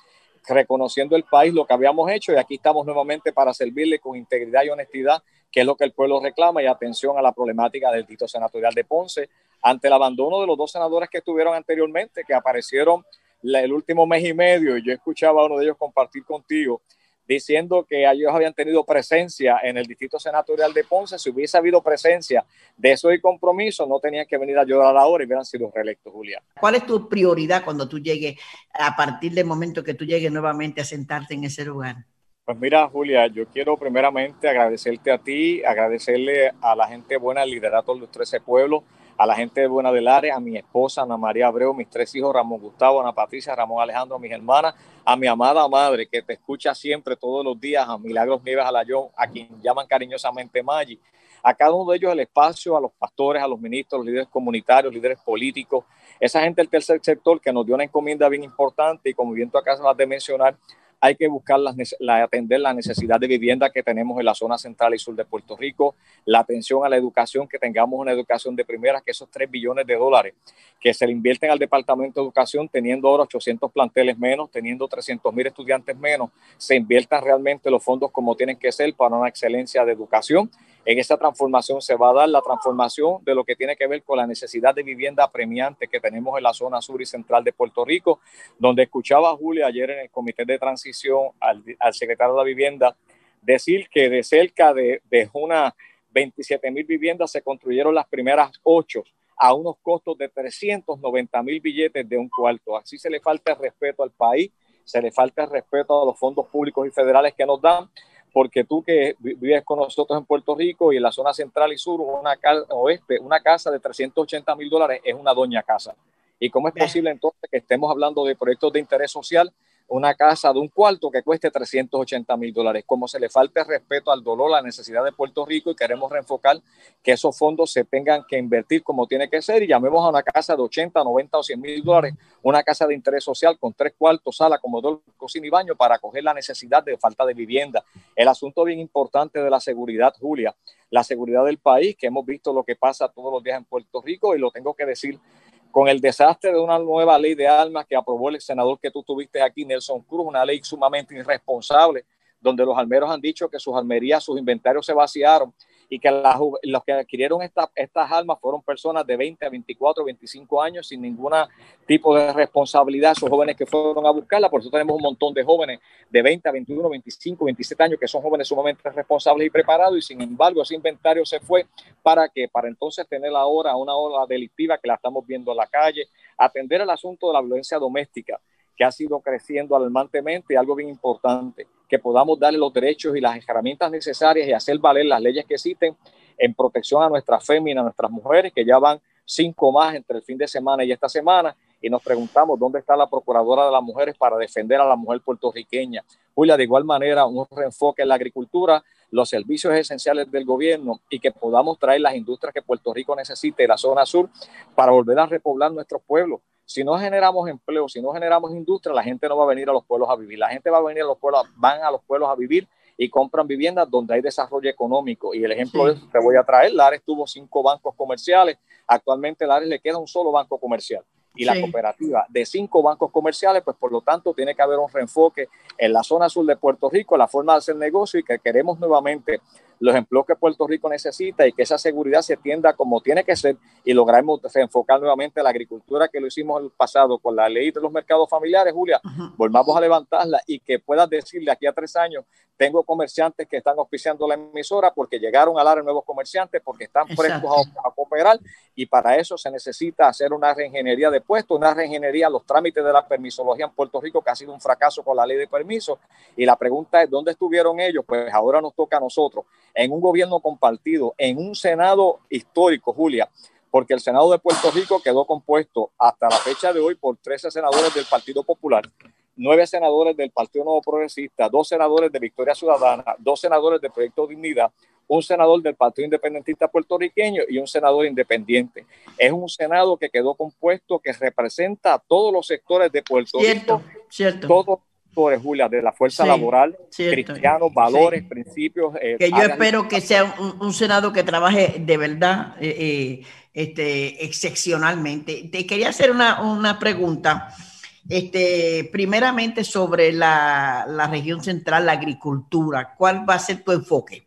reconociendo el país lo que habíamos hecho y aquí estamos nuevamente para servirle con integridad y honestidad, que es lo que el pueblo reclama y atención a la problemática del distrito senatorial de Ponce, ante el abandono de los dos senadores que estuvieron anteriormente, que aparecieron el último mes y medio, y yo escuchaba a uno de ellos compartir contigo, diciendo que ellos habían tenido presencia en el distrito senatorial de Ponce. Si hubiese habido presencia de eso y compromiso, no tenían que venir a llorar ahora y hubieran sido reelectos, Julián. ¿Cuál es tu prioridad cuando tú llegues, a partir del momento que tú llegues nuevamente a sentarte en ese lugar? Pues mira, Julia, yo quiero primeramente agradecerte a ti, agradecerle a la gente buena del liderato de los 13 pueblos, a la gente de Buena del a mi esposa Ana María Abreu, mis tres hijos Ramón Gustavo, Ana Patricia, Ramón Alejandro, a mis hermanas, a mi amada madre que te escucha siempre todos los días, a Milagros Nieves Alayón, a quien llaman cariñosamente Maggi, a cada uno de ellos el espacio, a los pastores, a los ministros, los líderes comunitarios, líderes políticos, esa gente del tercer sector que nos dio una encomienda bien importante y como bien tú acá vas de mencionar, hay que buscar la, atender la necesidad de vivienda que tenemos en la zona central y sur de Puerto Rico, la atención a la educación, que tengamos una educación de primera, que esos 3 billones de dólares que se le invierten al Departamento de Educación, teniendo ahora 800 planteles menos, teniendo 300 mil estudiantes menos, se inviertan realmente los fondos como tienen que ser para una excelencia de educación en esa transformación se va a dar la transformación de lo que tiene que ver con la necesidad de vivienda premiante que tenemos en la zona sur y central de Puerto Rico, donde escuchaba a Julia ayer en el comité de transición al, secretario de la vivienda decir que de cerca de, de unas 27 mil viviendas se construyeron las primeras ocho a unos costos de 390 mil billetes de un cuarto. Así se le falta el respeto al país, se le falta el respeto a los fondos públicos y federales que nos dan porque tú que vives con nosotros en Puerto Rico y en la zona central y sur, una oeste, una casa de 380 mil dólares es una doña casa. ¿Y cómo es posible entonces que estemos hablando de proyectos de interés social una casa de un cuarto que cueste 380 mil dólares. Como se le falta el respeto al dolor, la necesidad de Puerto Rico y queremos reenfocar que esos fondos se tengan que invertir como tiene que ser y llamemos a una casa de 80, 90 o 100 mil dólares, una casa de interés social con tres cuartos, sala, comedor, cocina y baño para acoger la necesidad de falta de vivienda. El asunto bien importante de la seguridad, Julia, la seguridad del país, que hemos visto lo que pasa todos los días en Puerto Rico y lo tengo que decir con el desastre de una nueva ley de armas que aprobó el senador que tú tuviste aquí, Nelson Cruz, una ley sumamente irresponsable, donde los almeros han dicho que sus almerías, sus inventarios se vaciaron y que los que adquirieron estas armas fueron personas de 20 a 24, 25 años sin ningún tipo de responsabilidad, esos jóvenes que fueron a buscarla, por eso tenemos un montón de jóvenes de 20 a 21, 25, 27 años que son jóvenes sumamente responsables y preparados y sin embargo ese inventario se fue para que para entonces tener ahora una ola delictiva que la estamos viendo en la calle, atender el asunto de la violencia doméstica que ha sido creciendo alarmantemente, algo bien importante, que podamos darle los derechos y las herramientas necesarias y hacer valer las leyes que existen en protección a nuestras féminas, a nuestras mujeres, que ya van cinco más entre el fin de semana y esta semana, y nos preguntamos dónde está la Procuradora de las Mujeres para defender a la mujer puertorriqueña. Julia, de igual manera, un reenfoque en la agricultura, los servicios esenciales del gobierno y que podamos traer las industrias que Puerto Rico necesite, la zona sur, para volver a repoblar nuestros pueblos. Si no generamos empleo, si no generamos industria, la gente no va a venir a los pueblos a vivir. La gente va a venir a los pueblos, van a los pueblos a vivir y compran viviendas donde hay desarrollo económico. Y el ejemplo de te voy a traer, Lares tuvo cinco bancos comerciales, actualmente Lares le queda un solo banco comercial. Y la cooperativa de cinco bancos comerciales, pues por lo tanto tiene que haber un reenfoque en la zona sur de Puerto Rico, la forma de hacer negocio y que queremos nuevamente los empleos que Puerto Rico necesita y que esa seguridad se tienda como tiene que ser y logramos reenfocar nuevamente la agricultura que lo hicimos en el pasado con la ley de los mercados familiares, Julia, volvamos a levantarla y que puedas decirle aquí a tres años, tengo comerciantes que están auspiciando la emisora porque llegaron a dar nuevos comerciantes, porque están prestos a, cooperar y para eso se necesita hacer una reingeniería de puestos, una reingeniería los trámites de la permisología en Puerto Rico que ha sido un fracaso con la ley de permiso y la pregunta es, ¿dónde estuvieron ellos? Pues ahora nos toca a nosotros en un gobierno compartido, en un Senado histórico, Julia, porque el Senado de Puerto Rico quedó compuesto hasta la fecha de hoy por 13 senadores del Partido Popular, nueve senadores del Partido Nuevo Progresista, dos senadores de Victoria Ciudadana, dos senadores del Proyecto Dignidad, un senador del Partido Independentista puertorriqueño y un senador independiente. Es un Senado que quedó compuesto, que representa a todos los sectores de Puerto Rico, cierto. todos Julia, de la fuerza laboral, cristianos, valores, principios. Eh, que yo espero que sea un, Senado que trabaje de verdad eh, eh, este, excepcionalmente. Te quería hacer una, pregunta. Este, primeramente sobre la, la región central, la agricultura. ¿Cuál va a ser tu enfoque?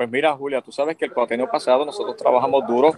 Pues mira, Julia, tú sabes que el cuatrienio pasado nosotros trabajamos duro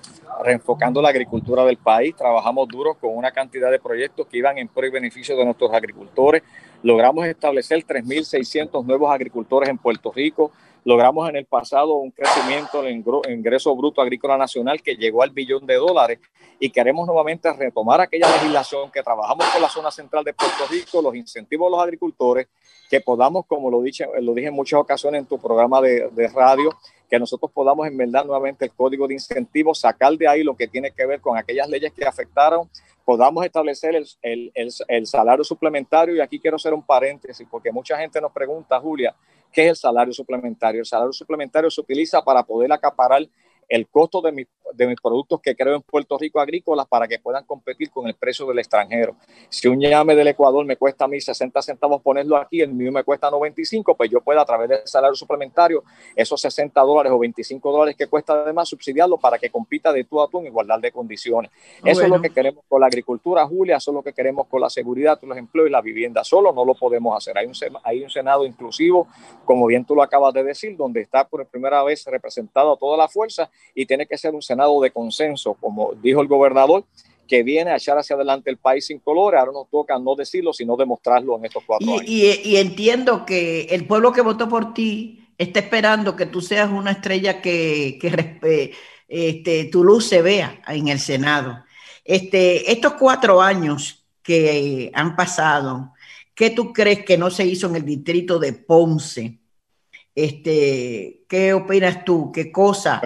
reenfocando la agricultura del país, trabajamos duro con una cantidad de proyectos que iban en pro y beneficio de nuestros agricultores. Logramos establecer 3.600 nuevos agricultores en Puerto Rico. Logramos en el pasado un crecimiento en ingreso bruto agrícola nacional que llegó al billón de dólares y queremos nuevamente retomar aquella legislación que trabajamos con la zona central de Puerto Rico, los incentivos a los agricultores, que podamos, como lo dije, lo dije en muchas ocasiones en tu programa de, de radio, que nosotros podamos enmendar nuevamente el código de incentivos, sacar de ahí lo que tiene que ver con aquellas leyes que afectaron, podamos establecer el, el, el, el, salario suplementario. Y aquí quiero hacer un paréntesis, porque mucha gente nos pregunta, Julia, ¿qué es el salario suplementario? El salario suplementario se utiliza para poder acaparar el costo de, mi, de mis productos que creo en Puerto Rico agrícolas para que puedan competir con el precio del extranjero. Si un llame del Ecuador me cuesta a mí 60 centavos ponerlo aquí, el mío me cuesta 95, pues yo puedo a través del salario suplementario esos 60 dólares o 25 dólares que cuesta además subsidiarlo para que compita de tú a tú en igualdad de condiciones. Ah, eso es lo que queremos con la agricultura, Julia, eso es lo que queremos con la seguridad, los empleos y la vivienda. Solo no lo podemos hacer. Hay un, hay un Senado inclusivo, como bien tú lo acabas de decir, donde está por primera vez representado toda la fuerza y tiene que ser un Senado de consenso, como dijo el gobernador, que viene a echar hacia adelante el país sin colores. Ahora nos toca no decirlo, sino demostrarlo en estos cuatro y, años. Y, entiendo que el pueblo que votó por ti está esperando que tú seas una estrella que, que este, tu luz se vea en el Senado. Este, estos cuatro años que han pasado, ¿qué tú crees que no se hizo en el distrito de Ponce? Este, ¿Qué opinas tú? ¿Qué cosa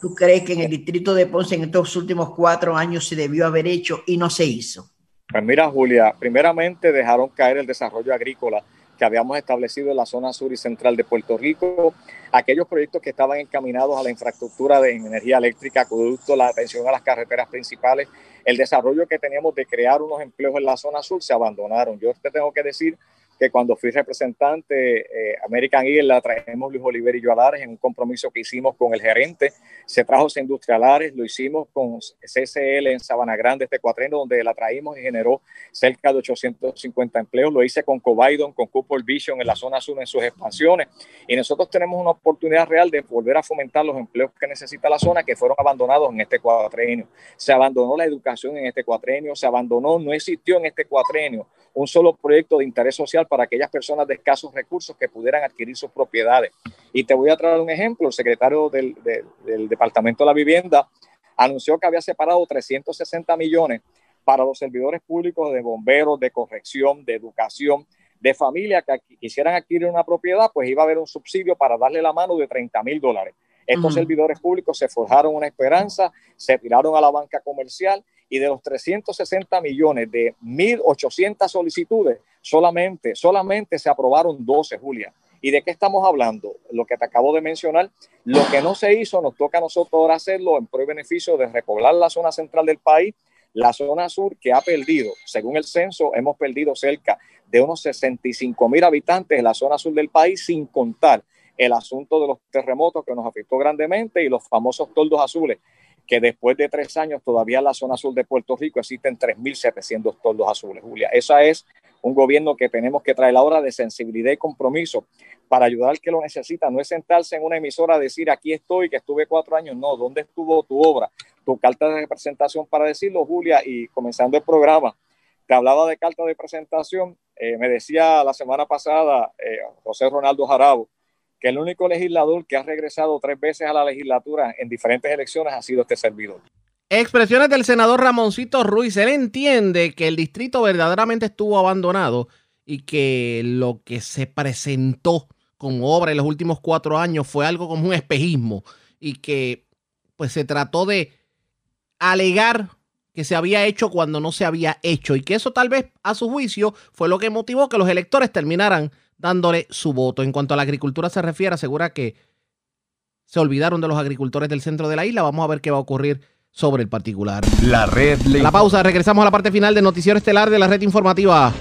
tú crees que en el distrito de Ponce en estos últimos cuatro años se debió haber hecho y no se hizo? Pues mira, Julia, primeramente dejaron caer el desarrollo agrícola que habíamos establecido en la zona sur y central de Puerto Rico, aquellos proyectos que estaban encaminados a la infraestructura de energía eléctrica, acueducto, la atención a las carreteras principales, el desarrollo que teníamos de crear unos empleos en la zona sur se abandonaron. Yo te tengo que decir que cuando fui representante eh, American Eagle la traemos Luis Oliver y yo en un compromiso que hicimos con el gerente. Se trajo ese Industrialares, lo hicimos con CCL en Sabana Grande, este cuatreno, donde la traímos y generó cerca de 850 empleos. Lo hice con Cobaidon, con Cooper Vision en la zona sur en sus expansiones. Y nosotros tenemos una oportunidad real de volver a fomentar los empleos que necesita la zona que fueron abandonados en este cuatrenio. Se abandonó la educación en este cuatrenio, se abandonó, no existió en este cuatrenio un solo proyecto de interés social para aquellas personas de escasos recursos que pudieran adquirir sus propiedades. Y te voy a traer un ejemplo. El secretario del, Departamento de la Vivienda anunció que había separado 360 millones para los servidores públicos de bomberos, de corrección, de educación, de familia que quisieran adquirir una propiedad, pues iba a haber un subsidio para darle la mano de 30 mil dólares. Estos servidores públicos se forjaron una esperanza, se tiraron a la banca comercial y de los 360 millones de 1.800 solicitudes, solamente, solamente se aprobaron 12, Julia. ¿Y de qué estamos hablando? Lo que te acabo de mencionar, lo que no se hizo, nos toca a nosotros ahora hacerlo en pro y beneficio de repoblar la zona central del país, la zona sur que ha perdido, según el censo, hemos perdido cerca de unos 65 mil habitantes en la zona sur del país, sin contar el asunto de los terremotos que nos afectó grandemente y los famosos toldos azules que después de tres años todavía en la zona sur de Puerto Rico existen 3.700 toldos azules, Julia. Esa es un gobierno que tenemos que traer la hora de sensibilidad y compromiso para ayudar al que lo necesita. No es sentarse en una emisora a decir aquí estoy, que estuve cuatro años. No, ¿dónde estuvo tu obra? Tu carta de representación para decirlo, Julia. Y comenzando el programa, te hablaba de carta de presentación. Eh, me decía la semana pasada eh, José Ronaldo Jarabo, que el único legislador que ha regresado tres veces a la legislatura en diferentes elecciones ha sido este servidor. Expresiones del senador Ramoncito Ruiz. Él entiende que el distrito verdaderamente estuvo abandonado y que lo que se presentó con obra en los últimos cuatro años fue algo como un espejismo y que pues se trató de alegar que se había hecho cuando no se había hecho y que eso tal vez a su juicio fue lo que motivó que los electores terminaran dándole su voto. En cuanto a la agricultura se refiere, asegura que se olvidaron de los agricultores del centro de la isla. Vamos a ver qué va a ocurrir sobre el particular. La red. La pausa, regresamos a la parte final del noticiero estelar de la red informativa.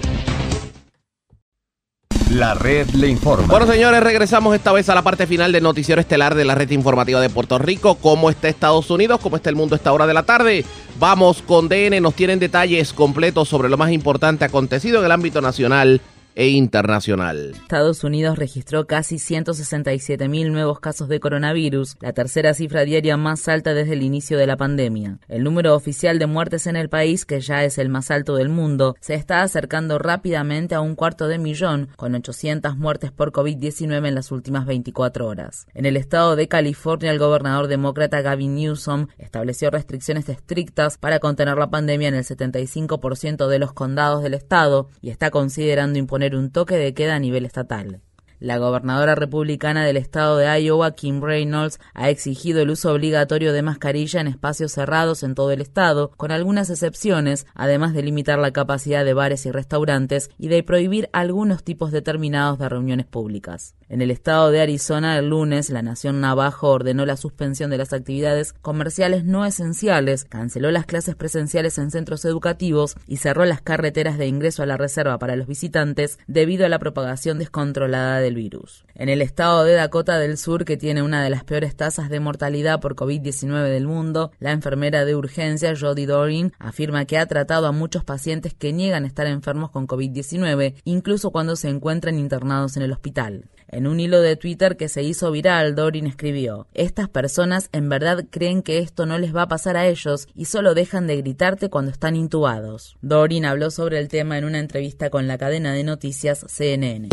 La red le informa. Bueno, señores, regresamos esta vez a la parte final del noticiero estelar de la red informativa de Puerto Rico. ¿Cómo está Estados Unidos? ¿Cómo está el mundo a esta hora de la tarde? Vamos con DN, nos tienen detalles completos sobre lo más importante acontecido en el ámbito nacional e internacional. Estados Unidos registró casi 167 mil nuevos casos de coronavirus, la tercera cifra diaria más alta desde el inicio de la pandemia. El número oficial de muertes en el país, que ya es el más alto del mundo, se está acercando rápidamente a un cuarto de millón, con 800 muertes por COVID-19 en las últimas 24 horas. En el estado de California, el gobernador demócrata Gavin Newsom estableció restricciones estrictas para contener la pandemia en el 75% de los condados del estado y está considerando imponer un toque de queda a nivel estatal. La gobernadora republicana del estado de Iowa, Kim Reynolds, ha exigido el uso obligatorio de mascarilla en espacios cerrados en todo el estado, con algunas excepciones, además de limitar la capacidad de bares y restaurantes y de prohibir algunos tipos determinados de reuniones públicas. En el estado de Arizona, el lunes, la Nación Navajo ordenó la suspensión de las actividades comerciales no esenciales, canceló las clases presenciales en centros educativos y cerró las carreteras de ingreso a la reserva para los visitantes debido a la propagación descontrolada de virus. En el estado de Dakota del Sur, que tiene una de las peores tasas de mortalidad por COVID-19 del mundo, la enfermera de urgencia Jody Dorin afirma que ha tratado a muchos pacientes que niegan estar enfermos con COVID-19, incluso cuando se encuentran internados en el hospital. Un hilo de Twitter que se hizo viral, Dorin escribió, Estas personas en verdad creen que esto no les va a pasar a ellos y solo dejan de gritarte cuando están intubados. Dorin habló sobre el tema en una entrevista con la cadena de noticias CNN.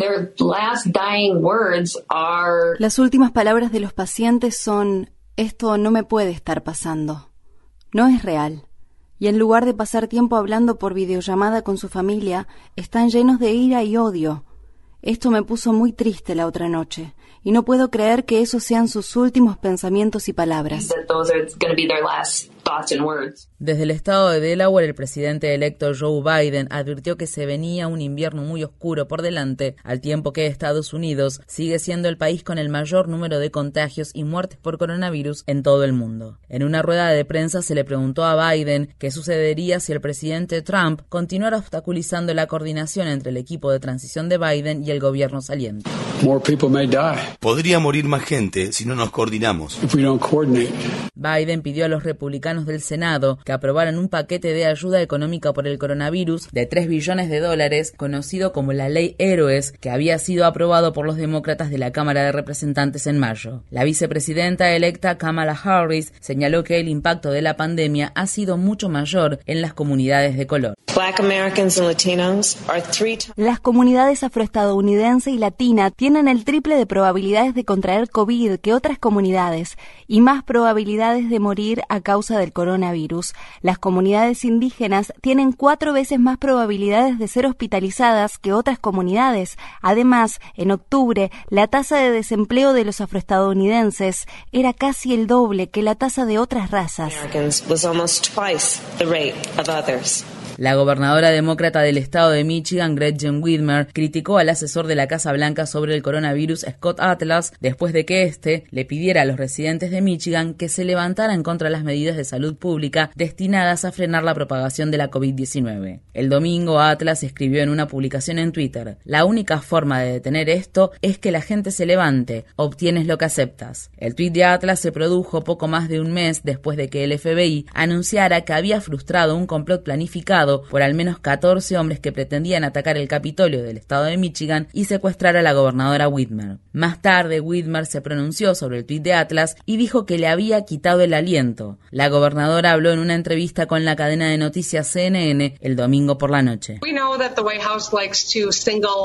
Las últimas palabras de los pacientes son, esto no me puede estar pasando. No es real. Y en lugar de pasar tiempo hablando por videollamada con su familia, están llenos de ira y odio esto me puso muy triste la otra noche. y no puedo creer que esos sean sus últimos pensamientos y palabras. Desde el estado de Delaware, el presidente electo Joe Biden advirtió que se venía un invierno muy oscuro por delante, al tiempo que Estados Unidos sigue siendo el país con el mayor número de contagios y muertes por coronavirus en todo el mundo. En una rueda de prensa se le preguntó a Biden qué sucedería si el presidente Trump continuara obstaculizando la coordinación entre el equipo de transición de Biden y el gobierno saliente. Podría morir más gente si no nos coordinamos. Biden pidió a los republicanos del Senado que aprobaran un paquete de ayuda económica por el coronavirus de 3 billones de dólares, conocido como la Ley Héroes, que había sido aprobado por los demócratas de la Cámara de Representantes en mayo. La vicepresidenta electa Kamala Harris señaló que el impacto de la pandemia ha sido mucho mayor en las comunidades de color. Las comunidades afroestadounidense y latina tienen el triple de probabilidades de contraer COVID que otras comunidades y más probabilidades de morir a causa coronavirus. Las comunidades indígenas tienen cuatro veces más probabilidades de ser hospitalizadas que otras comunidades. Además, en octubre, la tasa de desempleo de los afroestadounidenses era casi el doble que la tasa de otras razas. La gobernadora demócrata del estado de Michigan, Gretchen Whitmer, criticó al asesor de la Casa Blanca sobre el coronavirus, Scott Atlas, después de que éste le pidiera a los residentes de Michigan que se levantaran contra las medidas de salud pública destinadas a frenar la propagación de la COVID-19. El domingo, Atlas escribió en una publicación en Twitter, la única forma de detener esto es que la gente se levante, obtienes lo que aceptas. El tweet de Atlas se produjo poco más de un mes después de que el FBI anunciara que había frustrado un complot planificado por al menos 14 hombres que pretendían atacar el Capitolio del estado de Michigan y secuestrar a la gobernadora Whitmer. Más tarde, Whitmer se pronunció sobre el tuit de Atlas y dijo que le había quitado el aliento. La gobernadora habló en una entrevista con la cadena de noticias CNN el domingo por la noche.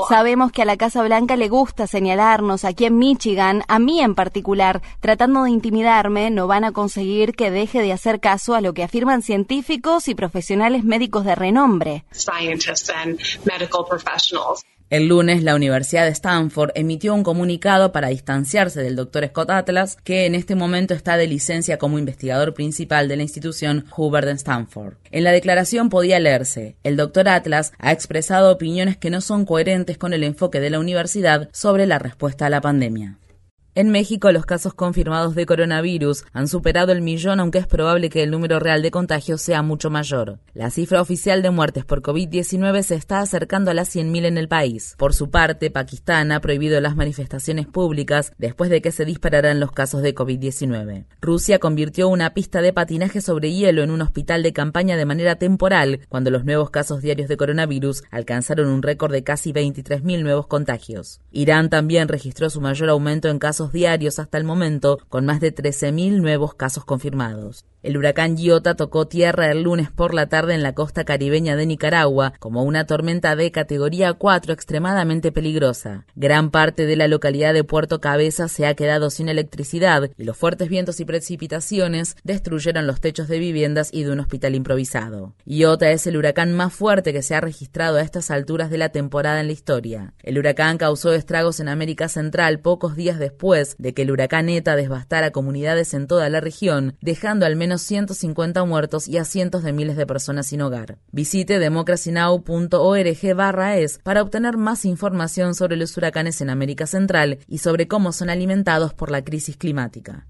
Sabemos que a la Casa Blanca le gusta señalarnos aquí en Michigan, a mí en particular, tratando de intimidarme, no van a conseguir que deje de hacer caso a lo que afirman científicos y profesionales médicos de renombre. El lunes, la Universidad de Stanford emitió un comunicado para distanciarse del doctor Scott Atlas, que en este momento está de licencia como investigador principal de la institución Hoover de Stanford. En la declaración podía leerse, el doctor Atlas ha expresado opiniones que no son coherentes con el enfoque de la universidad sobre la respuesta a la pandemia. En México, los casos confirmados de coronavirus han superado el millón, aunque es probable que el número real de contagios sea mucho mayor. La cifra oficial de muertes por COVID-19 se está acercando a las 100.000 en el país. Por su parte, Pakistán ha prohibido las manifestaciones públicas después de que se dispararan los casos de COVID-19. Rusia convirtió una pista de patinaje sobre hielo en un hospital de campaña de manera temporal cuando los nuevos casos diarios de coronavirus alcanzaron un récord de casi 23.000 nuevos contagios. Irán también registró su mayor aumento en casos diarios hasta el momento, con más de 13.000 nuevos casos confirmados. El huracán Giota tocó tierra el lunes por la tarde en la costa caribeña de Nicaragua como una tormenta de categoría 4 extremadamente peligrosa. Gran parte de la localidad de Puerto Cabeza se ha quedado sin electricidad y los fuertes vientos y precipitaciones destruyeron los techos de viviendas y de un hospital improvisado. Iota es el huracán más fuerte que se ha registrado a estas alturas de la temporada en la historia. El huracán causó estragos en América Central pocos días después de que el huracán ETA devastara comunidades en toda la región, dejando al menos 150 muertos y a cientos de miles de personas sin hogar. Visite democracynow.org barra es para obtener más información sobre los huracanes en América Central y sobre cómo son alimentados por la crisis climática.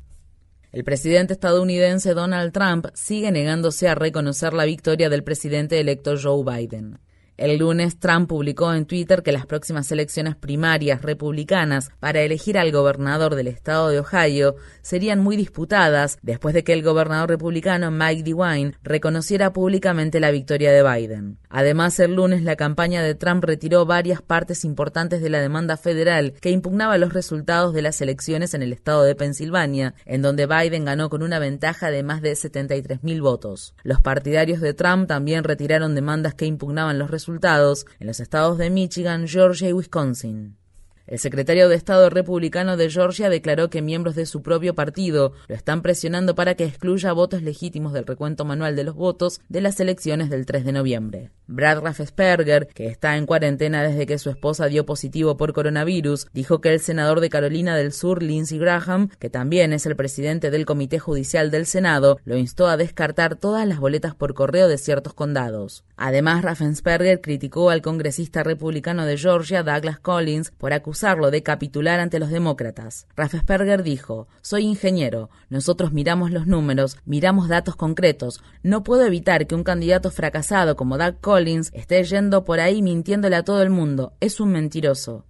El presidente estadounidense Donald Trump sigue negándose a reconocer la victoria del presidente electo Joe Biden. El lunes, Trump publicó en Twitter que las próximas elecciones primarias republicanas para elegir al gobernador del estado de Ohio serían muy disputadas después de que el gobernador republicano Mike DeWine reconociera públicamente la victoria de Biden. Además, el lunes la campaña de Trump retiró varias partes importantes de la demanda federal que impugnaba los resultados de las elecciones en el estado de Pensilvania, en donde Biden ganó con una ventaja de más de 73.000 votos. Los partidarios de Trump también retiraron demandas que impugnaban los resultados resultados en los estados de Michigan, Georgia y Wisconsin. El secretario de Estado republicano de Georgia declaró que miembros de su propio partido lo están presionando para que excluya votos legítimos del recuento manual de los votos de las elecciones del 3 de noviembre. Brad Raffensperger, que está en cuarentena desde que su esposa dio positivo por coronavirus, dijo que el senador de Carolina del Sur, Lindsey Graham, que también es el presidente del Comité Judicial del Senado, lo instó a descartar todas las boletas por correo de ciertos condados. Además, Raffensperger criticó al congresista republicano de Georgia, Douglas Collins, por acusarlo de capitular ante los demócratas. Raffensperger dijo, soy ingeniero, nosotros miramos los números, miramos datos concretos, no puedo evitar que un candidato fracasado como Doug Collins esté yendo por ahí mintiéndole a todo el mundo, es un mentiroso.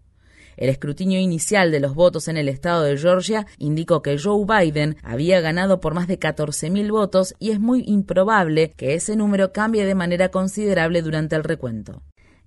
El escrutinio inicial de los votos en el estado de Georgia indicó que Joe Biden había ganado por más de 14.000 votos y es muy improbable que ese número cambie de manera considerable durante el recuento.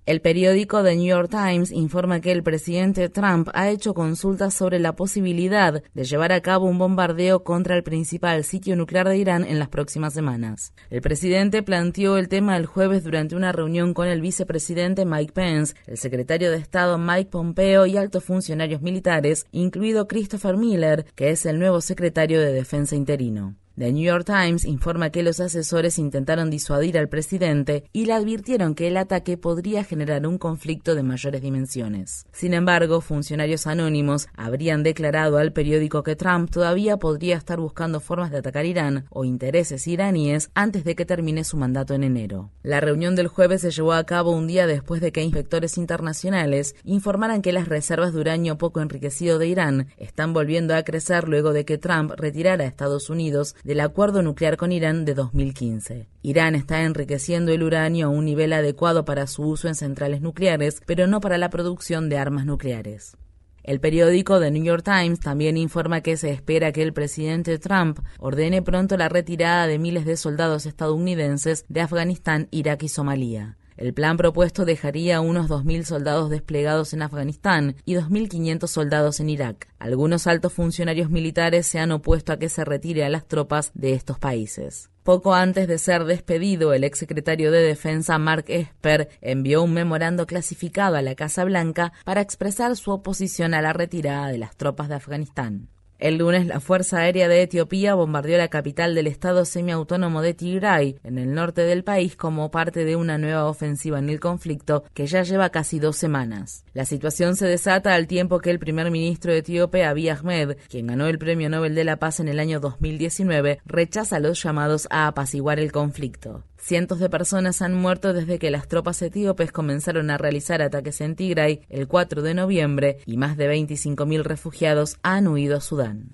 El periódico The New York Times informa que el presidente Trump ha hecho consultas sobre la posibilidad de llevar a cabo un bombardeo contra el principal sitio nuclear de Irán en las próximas semanas. El presidente planteó el tema el jueves durante una reunión con el vicepresidente Mike Pence, el secretario de Estado Mike Pompeo y altos funcionarios militares, incluido Christopher Miller, que es el nuevo secretario de Defensa interino. The New York Times informa que los asesores intentaron disuadir al presidente y le advirtieron que el ataque podría generar un conflicto de mayores dimensiones. Sin embargo, funcionarios anónimos habrían declarado al periódico que Trump todavía podría estar buscando formas de atacar Irán o intereses iraníes antes de que termine su mandato en enero. La reunión del jueves se llevó a cabo un día después de que inspectores internacionales informaran que las reservas de uranio poco enriquecido de Irán están volviendo a crecer luego de que Trump retirara a Estados Unidos del acuerdo nuclear con Irán de 2015. Irán está enriqueciendo el uranio a un nivel adecuado para su uso en centrales nucleares, pero no para la producción de armas nucleares. El periódico The New York Times también informa que se espera que el presidente Trump ordene pronto la retirada de miles de soldados estadounidenses de Afganistán, Irak y Somalia. El plan propuesto dejaría unos 2.000 soldados desplegados en Afganistán y 2.500 soldados en Irak. Algunos altos funcionarios militares se han opuesto a que se retire a las tropas de estos países. Poco antes de ser despedido, el exsecretario de Defensa Mark Esper envió un memorando clasificado a la Casa Blanca para expresar su oposición a la retirada de las tropas de Afganistán. El lunes, la Fuerza Aérea de Etiopía bombardeó la capital del estado semiautónomo de Tigray, en el norte del país, como parte de una nueva ofensiva en el conflicto que ya lleva casi dos semanas. La situación se desata al tiempo que el primer ministro etíope Abiy Ahmed, quien ganó el Premio Nobel de la Paz en el año 2019, rechaza los llamados a apaciguar el conflicto. Cientos de personas han muerto desde que las tropas etíopes comenzaron a realizar ataques en Tigray el 4 de noviembre y más de 25.000 refugiados han huido a Sudán.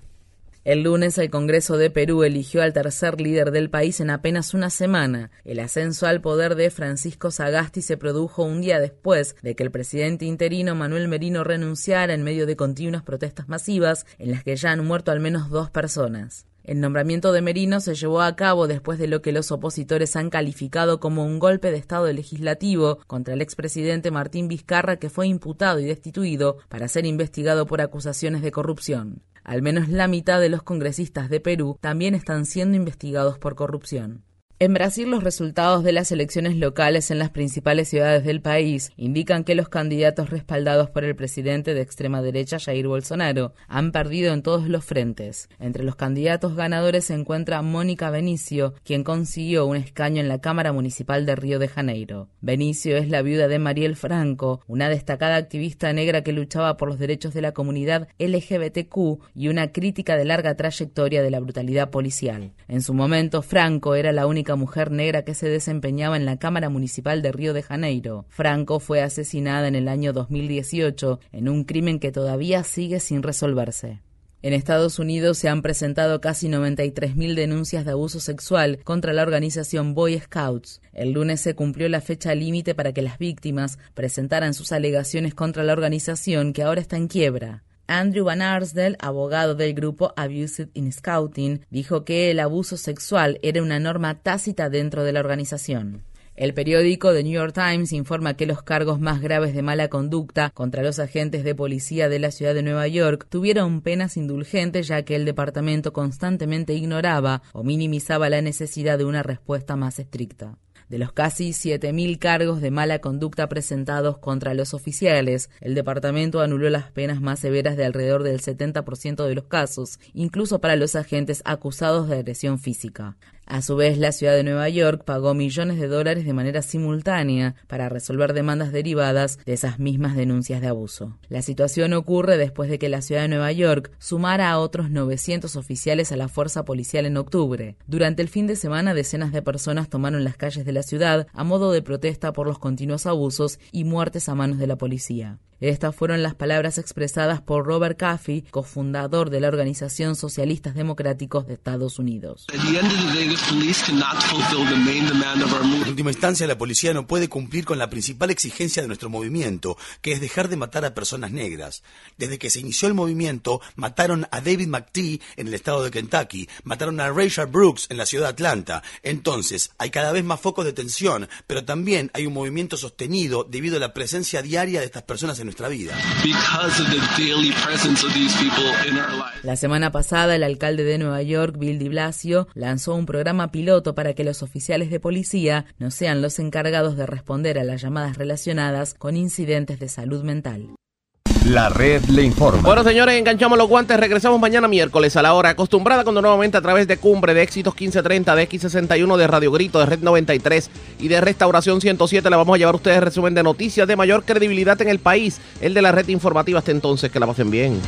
El lunes el Congreso de Perú eligió al tercer líder del país en apenas una semana. El ascenso al poder de Francisco Sagasti se produjo un día después de que el presidente interino Manuel Merino renunciara en medio de continuas protestas masivas en las que ya han muerto al menos dos personas. El nombramiento de Merino se llevó a cabo después de lo que los opositores han calificado como un golpe de Estado legislativo contra el expresidente Martín Vizcarra que fue imputado y destituido para ser investigado por acusaciones de corrupción. Al menos la mitad de los congresistas de Perú también están siendo investigados por corrupción. En Brasil, los resultados de las elecciones locales en las principales ciudades del país indican que los candidatos respaldados por el presidente de extrema derecha Jair Bolsonaro han perdido en todos los frentes. Entre los candidatos ganadores se encuentra Mónica Benicio, quien consiguió un escaño en la Cámara Municipal de Río de Janeiro. Benicio es la viuda de Mariel Franco, una destacada activista negra que luchaba por los derechos de la comunidad LGBTQ y una crítica de larga trayectoria de la brutalidad policial. En su momento, Franco era la única mujer negra que se desempeñaba en la Cámara Municipal de Río de Janeiro. Franco fue asesinada en el año 2018 en un crimen que todavía sigue sin resolverse. En Estados Unidos se han presentado casi 93.000 denuncias de abuso sexual contra la organización Boy Scouts. El lunes se cumplió la fecha límite para que las víctimas presentaran sus alegaciones contra la organización que ahora está en quiebra. Andrew Van Arsdale, abogado del grupo Abused in Scouting, dijo que el abuso sexual era una norma tácita dentro de la organización. El periódico The New York Times informa que los cargos más graves de mala conducta contra los agentes de policía de la ciudad de Nueva York tuvieron penas indulgentes ya que el departamento constantemente ignoraba o minimizaba la necesidad de una respuesta más estricta. De los casi 7.000 cargos de mala conducta presentados contra los oficiales, el departamento anuló las penas más severas de alrededor del 70% de los casos, incluso para los agentes acusados de agresión física. A su vez, la ciudad de Nueva York pagó millones de dólares de manera simultánea para resolver demandas derivadas de esas mismas denuncias de abuso. La situación ocurre después de que la ciudad de Nueva York sumara a otros 900 oficiales a la fuerza policial en octubre. Durante el fin de semana, decenas de personas tomaron las calles de la ciudad a modo de protesta por los continuos abusos y muertes a manos de la policía. Estas fueron las palabras expresadas por Robert Caffey, cofundador de la Organización Socialistas Democráticos de Estados Unidos. En última instancia, la policía no puede cumplir con la principal exigencia de nuestro movimiento, que es dejar de matar a personas negras. Desde que se inició el movimiento, mataron a David McTee en el estado de Kentucky, mataron a Rachel Brooks en la ciudad de Atlanta. Entonces, hay cada vez más focos de tensión, pero también hay un movimiento sostenido debido a la presencia diaria de estas personas en nuestra vida. La semana pasada, el alcalde de Nueva York, Bill de Blasio, lanzó un programa piloto para que los oficiales de policía no sean los encargados de responder a las llamadas relacionadas con incidentes de salud mental. La red le informa. Bueno, señores, enganchamos los guantes. Regresamos mañana miércoles a la hora acostumbrada cuando nuevamente a través de Cumbre, de Éxitos 1530, de X61, de Radio Grito, de Red 93 y de Restauración 107 le vamos a llevar a ustedes resumen de noticias de mayor credibilidad en el país. El de la red informativa hasta entonces. Que la pasen bien.